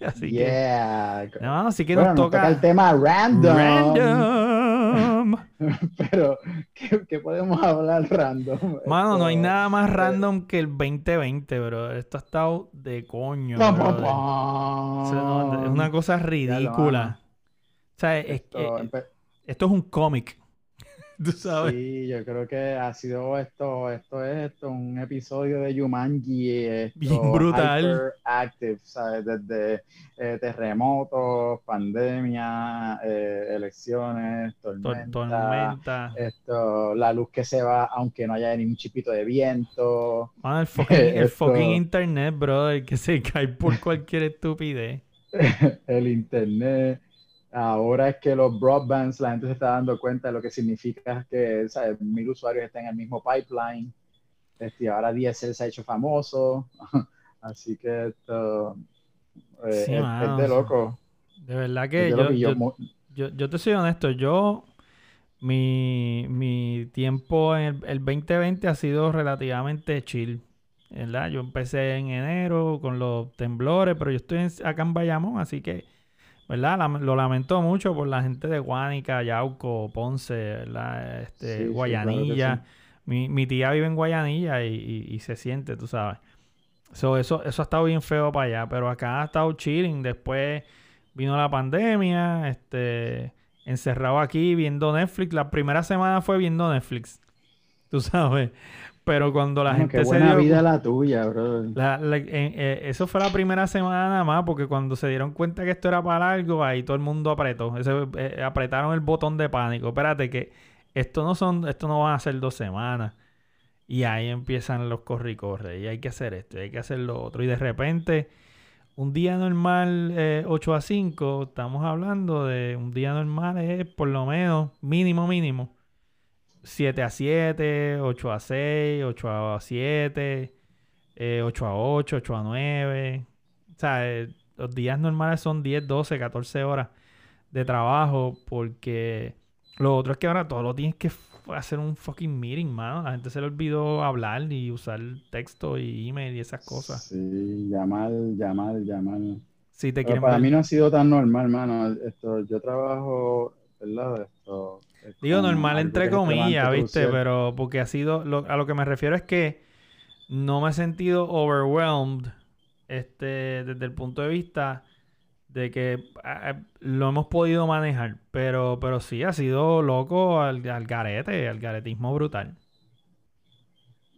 así yeah. que, no, así que Bueno, nos toca, el tema random. random. Pero, ¿qué, qué podemos hablar random? Mano, no hay nada más random que el 2020, bro. Esto ha estado de coño. Brother. O sea, no, es una cosa ridícula. Sea, es- Esto, eh, empe- esto es un cómic. Tú sabes. Sí, yo creo que ha sido esto, esto es esto, un episodio de Jumanji, esto, Bien brutal. hyperactive, ¿sabes? Desde eh, terremotos, pandemia, eh, elecciones, Tor- tormenta, tormenta. esto, la luz que se va aunque no haya ni un chipito de viento. Mano, el fucking, el fucking internet, brother, que se cae por cualquier estupidez. el internet. Ahora es que los broadbands, la gente se está dando cuenta de lo que significa que ¿sabes? mil usuarios estén en el mismo pipeline. Este, ahora DSL se ha hecho famoso. Así que esto eh, Sí, es, mano, es de loco. De verdad que de yo, yo yo, mu- yo, yo te soy honesto, yo, mi, mi tiempo en el, el 2020 ha sido relativamente chill, ¿verdad? Yo empecé en enero con los temblores, pero yo estoy en- acá en Bayamón, así que, ¿verdad? Lo lamento mucho por la gente de Guánica, Yauco, Ponce, ¿verdad? Este, Sí, sí, claro que Guayanilla. sí. Mi, mi tía vive en Guayanilla y, y- y se siente, tú sabes. So, eso, eso ha estado bien feo para allá, pero acá ha estado chilling. Después vino la pandemia, este, encerrado aquí viendo Netflix. La primera semana fue viendo Netflix, tú sabes. Pero cuando la gente qué se buena dio vida la tuya, bro. la- la- en- eh, eso fue la primera semana nada más, porque cuando se dieron cuenta que esto era para algo, ahí todo el mundo apretó. Ese- eh, apretaron el botón de pánico. Espérate, que esto no son, esto no van a ser dos semanas. Y ahí empiezan los corre y corre. Y hay que hacer esto, y hay que hacer lo otro. Y de repente, un día normal, eh, 8 a 5, estamos hablando de un día normal es por lo menos, mínimo, mínimo, 7 a 7, 8 a 6, 8 a 7, eh, 8 a 8, 8 a 9. O sea, eh, los días normales son 10, 12, 14 horas de trabajo porque lo otro es que ahora todo lo tienes que hacer un fucking meeting, mano. La gente se le olvidó hablar y usar texto y email y esas cosas. Sí, llamar, llamar, llamar. Si te Pero para ver- mí no ha sido tan normal, mano. Esto, yo trabajo, ¿verdad? Digo normal entre comillas, ¿viste? Pero porque ha sido, lo- a lo que me refiero es que no me he sentido overwhelmed este, desde el punto de vista de que lo hemos podido manejar, pero, pero sí ha sido loco al, al garete, al garetismo brutal.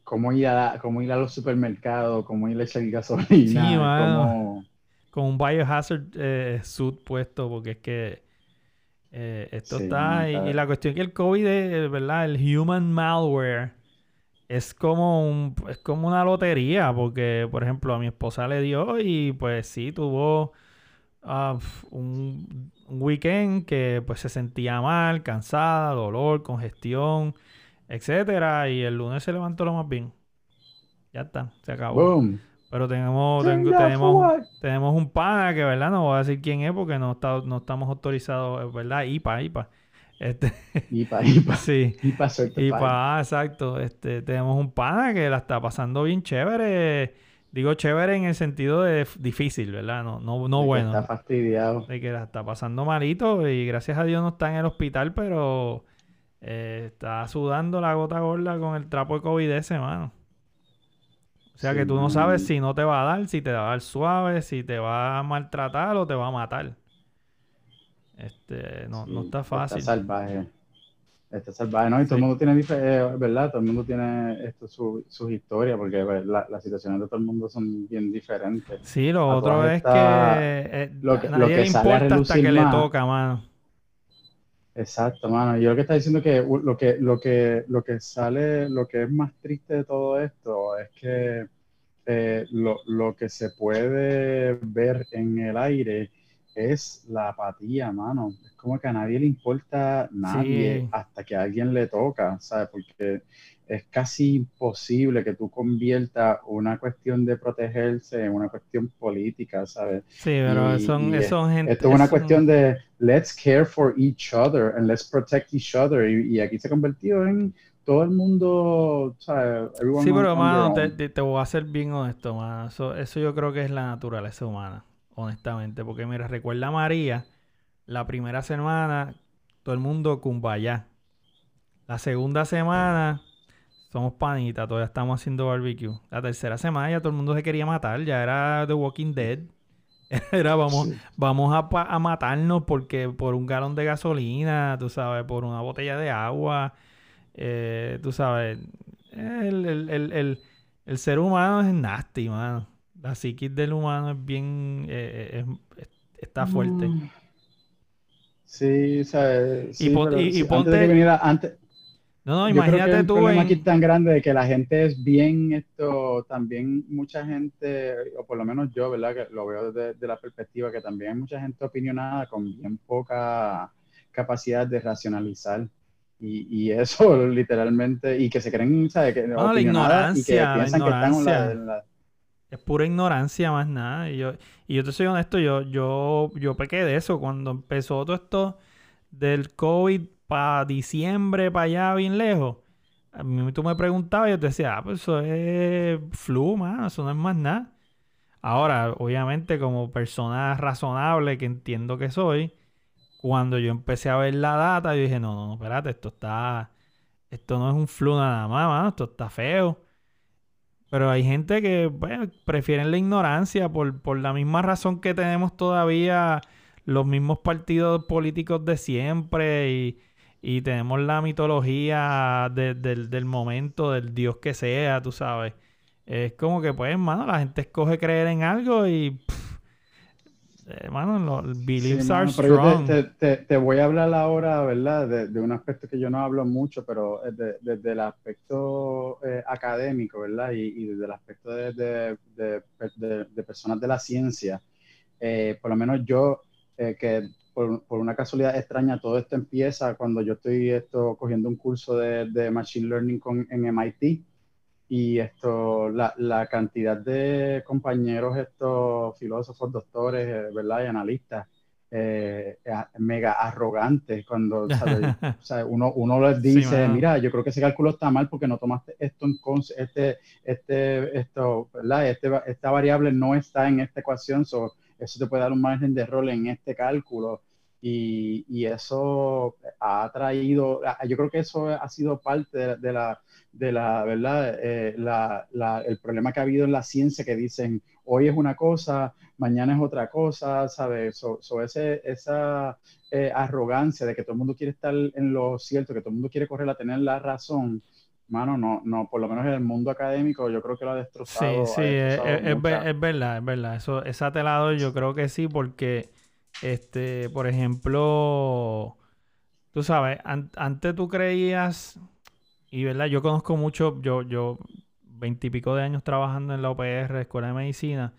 Cómo ir a, cómo ir a los supermercados, cómo ir a echar gasolina, Sí, mano. cómo... Con un biohazard eh, suit puesto, porque es que eh, esto Sí, está... Y, la cuestión es que el COVID, es, ¿verdad? El human malware es como un, es como una lotería, porque, por ejemplo, a mi esposa le dio y pues sí, tuvo ah, un, un weekend que pues se sentía mal, cansada, dolor, congestión, etcétera, y el lunes se levantó lo más bien. Ya está, se acabó. ¡Boom! Pero tenemos, tengo- tenemos, tenemos un pana que, ¿verdad? No voy a decir quién es porque no, está, no estamos autorizados, ¿verdad? IPA, IPA. Este, Ipa, ipa, sí. ipa. IPA, ah, exacto. Este, tenemos un pana que la está pasando bien chévere. Digo chévere en el sentido de difícil, ¿verdad? No, no, no De que bueno. Está fastidiado. De que la está pasando malito y gracias a Dios no está en el hospital, pero eh, está sudando la gota gorda con el trapo de COVID ese, mano. O sea que tú no sabes si no te va a dar, si te va a dar suave, si te va a maltratar o te va a matar. Este, no, no Sí, está fácil. Está salvaje. Está salvaje, ¿no? Y todo el mundo tiene, eh, ¿verdad? Todo el mundo tiene esto, su, sus historias, porque pues, la- las situaciones de todo el mundo son bien diferentes. Sí, lo a otro es que, eh, lo que- lo nadie que le importa hasta que le toca, mano. Exacto, mano. Yo lo que está diciendo es que lo que, lo que, lo que sale, lo que es más triste de todo esto es que eh, lo, lo que se puede ver en el aire es la apatía, mano. Es como que a nadie le importa nadie Sí. hasta que a alguien le toca, ¿sabes? Porque es casi imposible que tú conviertas una cuestión de protegerse en una cuestión política, ¿sabes? Sí, pero Y- son, y son gente. Esto es una son- cuestión de let's care for each other and let's protect each other. Y, y aquí se ha convertido en todo el mundo, ¿sabes? Everyone Sí, pero mano, te- te voy a ser bien honesto, mano. Eso, eso yo creo que es la naturaleza humana, honestamente. Porque mira, recuerda a María, la primera semana, todo el mundo cumbaya. La segunda semana, somos panitas, todavía estamos haciendo barbecue. La tercera semana ya todo el mundo se quería matar, ya era The Walking Dead. Era vamos, Sí. vamos a, matarnos porque por un galón de gasolina, tú sabes, por una botella de agua. Eh, tú sabes, el, el, el, el, el ser humano es nasty, mano. La psiquis del humano es bien. eh, es- es- está fuerte. Mm. Sí, ¿sabes? Y Sí, pon- pero y- y sí, ponte- antes de antes, No, no, yo creo que imagínate el tú problema en- aquí es tan grande de que la gente es bien esto, también mucha gente, o por lo menos yo, ¿verdad? Que lo veo desde, desde la perspectiva que también hay mucha gente opinionada con bien poca capacidad de racionalizar. Y, y eso literalmente, y que se creen, ¿sabes? Que, Bueno, la opinionadas y que ignorancia, la piensan que están en la, ignorancia. en la- Es pura ignorancia más nada. Y yo, y yo te soy honesto, yo, yo, yo pequé de eso. Cuando empezó todo esto del COVID para diciembre, para allá, bien lejos. A mí tú me preguntabas y yo te decía, ah, pues eso es flu, mano, eso no es más nada. Ahora, obviamente, como persona razonable que entiendo que soy, cuando yo empecé a ver la data, yo dije, no, no, no, espérate, esto está, esto no es un flu nada más, mano, esto está feo. Pero hay gente que bueno, prefieren la ignorancia por, por la misma razón que tenemos todavía los mismos partidos políticos de siempre y, y tenemos la mitología de- del, del momento, del Dios que sea, tú sabes. Es como que, pues, hermano, la gente escoge creer en algo y, hermano, los beliefs Sí, are strong. te, te- te- voy a hablar ahora, ¿verdad? De, de un aspecto que yo no hablo mucho, pero es de- desde el aspecto eh, académico, ¿verdad? Y, y desde el aspecto de, de- de- personas de la ciencia. Eh, por lo menos yo, eh, que por, por una casualidad extraña, todo esto empieza cuando yo estoy esto, cogiendo un curso de, de Machine Learning con, en MIT. Y esto, la, la cantidad de compañeros, estos filósofos, doctores, eh, ¿verdad? Y analistas, eh, mega arrogantes cuando, ¿sabes? O sea, uno, uno les Sí, dice, mano. mira, yo creo que ese cálculo está mal porque no tomaste esto en este, este, esto, ¿verdad? Este, esta variable no está en esta ecuación, so, eso te puede dar un margen de error en este cálculo. Y, y eso ha traído, yo creo que eso ha sido parte de, de la, de la, ¿verdad? Eh, la, la- el problema que ha habido en la ciencia que dicen, hoy es una cosa, mañana es otra cosa, ¿sabes? So, so esa eh, arrogancia de que todo el mundo quiere estar en lo cierto, que todo el mundo quiere correr a tener la razón, mano, no, no, por lo menos en el mundo académico yo creo que lo ha Sí, destrozado. sí, es, destrozado es- es ver- mucha- es verdad, es verdad. Eso, esa telado yo creo que sí, porque, este, por ejemplo, tú sabes, an- antes tú creías, y verdad, yo conozco mucho, yo, yo, veintipico de años trabajando en la OPR, Escuela de Medicina,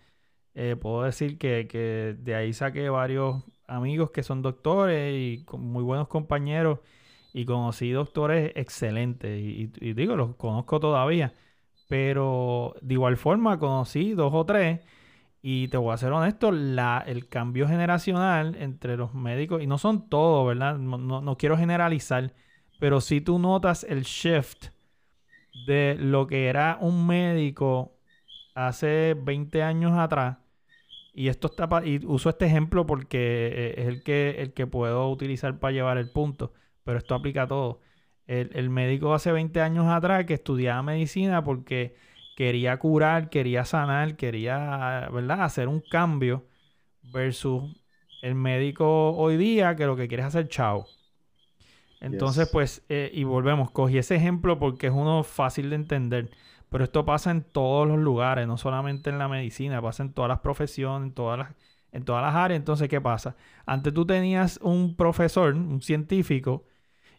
eh, puedo decir que, que de ahí saqué varios amigos que son doctores y con muy buenos compañeros, y conocí doctores excelentes, y, y- digo, los conozco todavía. Pero de igual forma conocí dos o tres y te voy a ser honesto, la, el cambio generacional entre los médicos, y no son todos, ¿verdad? No, no- no quiero generalizar, pero si tú notas el shift de lo que era un médico hace 20 años atrás, y esto está pa- y uso este ejemplo porque eh, es el que, el que puedo utilizar para llevar el punto, pero esto aplica a todo. El, el médico hace 20 años atrás que estudiaba medicina porque quería curar, quería sanar, quería, ¿verdad? Hacer un cambio versus el médico hoy día que lo que quiere es hacer chao. Entonces, Yes. pues, eh, y volvemos, cogí ese ejemplo porque es uno fácil de entender, pero esto pasa en todos los lugares, no solamente en la medicina, pasa en todas las profesiones, en todas las, en todas las áreas. Entonces, ¿qué pasa? Antes tú tenías un profesor, un científico,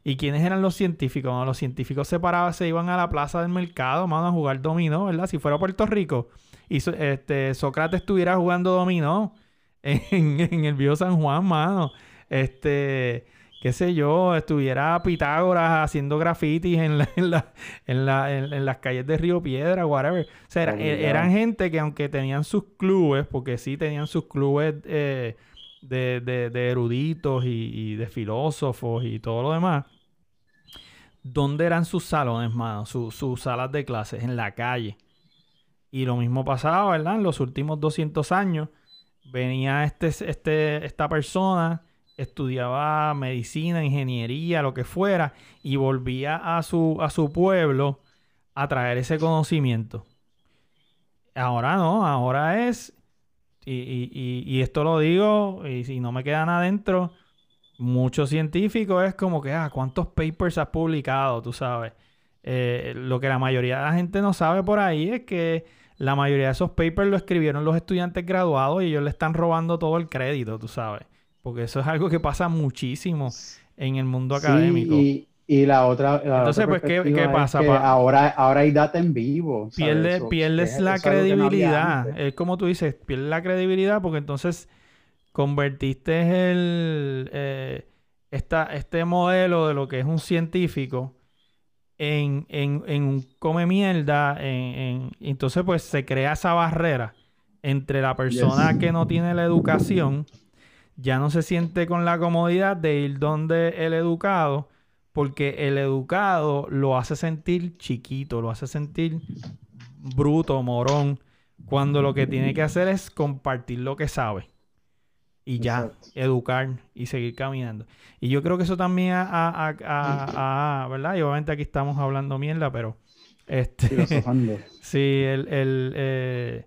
¿Y quiénes eran los científicos? Bueno, los científicos se paraban, se iban a la plaza del mercado, mano, a jugar dominó, ¿verdad? Si fuera a Puerto Rico y so- este, Sócrates estuviera jugando dominó en, en el viejo San Juan, mano. Este, qué sé yo, estuviera Pitágoras haciendo grafitis en, la- en, la- en, la- en- en las calles de Río Piedra, whatever. O sea, era- Obligado. eran gente que aunque tenían sus clubes, porque sí tenían sus clubes eh, de, de- de eruditos y, y de filósofos y todo lo demás, ¿dónde eran sus salones, mano? Su- sus salas de clases, en la calle. Y lo mismo pasaba, ¿verdad? En los últimos 200 años venía este, este, esta persona, estudiaba medicina, ingeniería, lo que fuera, y volvía a su, a su pueblo a traer ese conocimiento. Ahora no, ahora es, y, y- y- esto lo digo, y si no me quedan adentro, muchos científicos es como que, ah, ¿cuántos papers has publicado? Tú sabes. Eh, lo que la mayoría de la gente no sabe por ahí es que la mayoría de esos papers lo escribieron los estudiantes graduados y ellos le están robando todo el crédito, tú sabes. Porque eso es algo que pasa muchísimo en el mundo Sí, académico. y, y la otra. la Entonces, otra pues, ¿qué- qué es pasa, que pa? ahora, ahora hay data en vivo. Pierde- pierdes la no credibilidad. Es como tú dices, pierdes la credibilidad porque entonces convertiste el eh, esta- este modelo de lo que es un científico en, en, en un come mierda. En, entonces, pues se crea esa barrera entre la persona Yes. que no tiene la educación, ya no se siente con la comodidad de ir donde el educado, porque el educado lo hace sentir chiquito, lo hace sentir bruto, morón, cuando lo que tiene que hacer es compartir lo que sabe. Y ya, Exacto. educar y seguir caminando. Y yo creo que eso también ha- ¿verdad? Y obviamente aquí estamos hablando mierda, pero este. Sí, el, el, eh,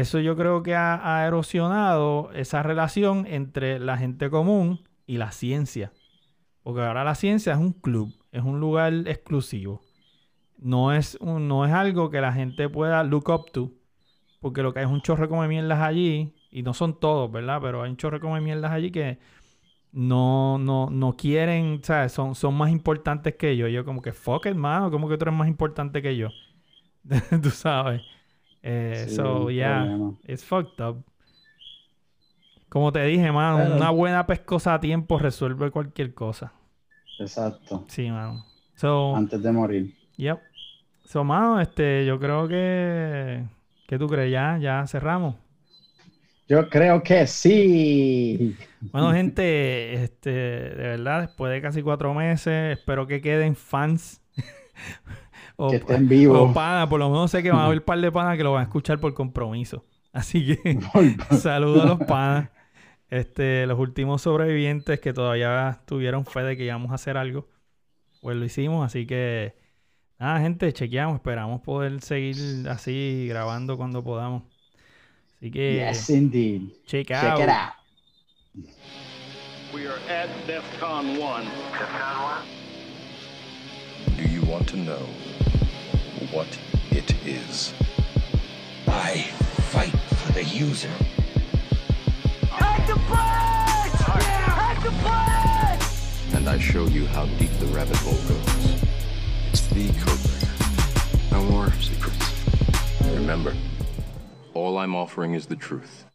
eso yo creo que ha, erosionado esa relación entre la gente común y la ciencia. Porque ahora la ciencia es un club, es un lugar exclusivo. No es, no es algo que la gente pueda look up to. Porque lo que hay es un chorro come mierdas allí. Y no son todos, ¿verdad? Pero hay un chorro come mierdas allí que no, no, no quieren, ¿sabes? Son, son más importantes que yo. Yo como que, fuck it, mano. Como que tú eres más importante que yo. tú sabes. Eh, Sí, so, yeah, problema. it's fucked up. Como te dije, mano, Pero- una buena pescosa a tiempo resuelve cualquier cosa. Exacto. Sí, mano. So, Antes de morir. yep. So, mano, este, yo creo que... ¿Qué tú crees? Ya, ya cerramos. Yo creo que sí. Bueno, gente, este, de verdad, después de casi cuatro meses, espero que queden fans. o, Que estén vivos. o pana, por lo menos sé que van a haber un par de panas que lo van a escuchar por compromiso. Así que saludos a los panas. Este, los últimos sobrevivientes que todavía tuvieron fe de que íbamos a hacer algo, pues lo hicimos. Así que, nada, gente, chequeamos. Esperamos poder seguir así grabando cuando podamos. Así que, Yes, indeed. check Check out. it out. We are at DEFCON 1. Do you want to know what it is? I fight for the user. Hack the place! Hack the place! And I show you how deep the rabbit hole goes. It's the code. No more secrets. Remember, all I'm offering is the truth.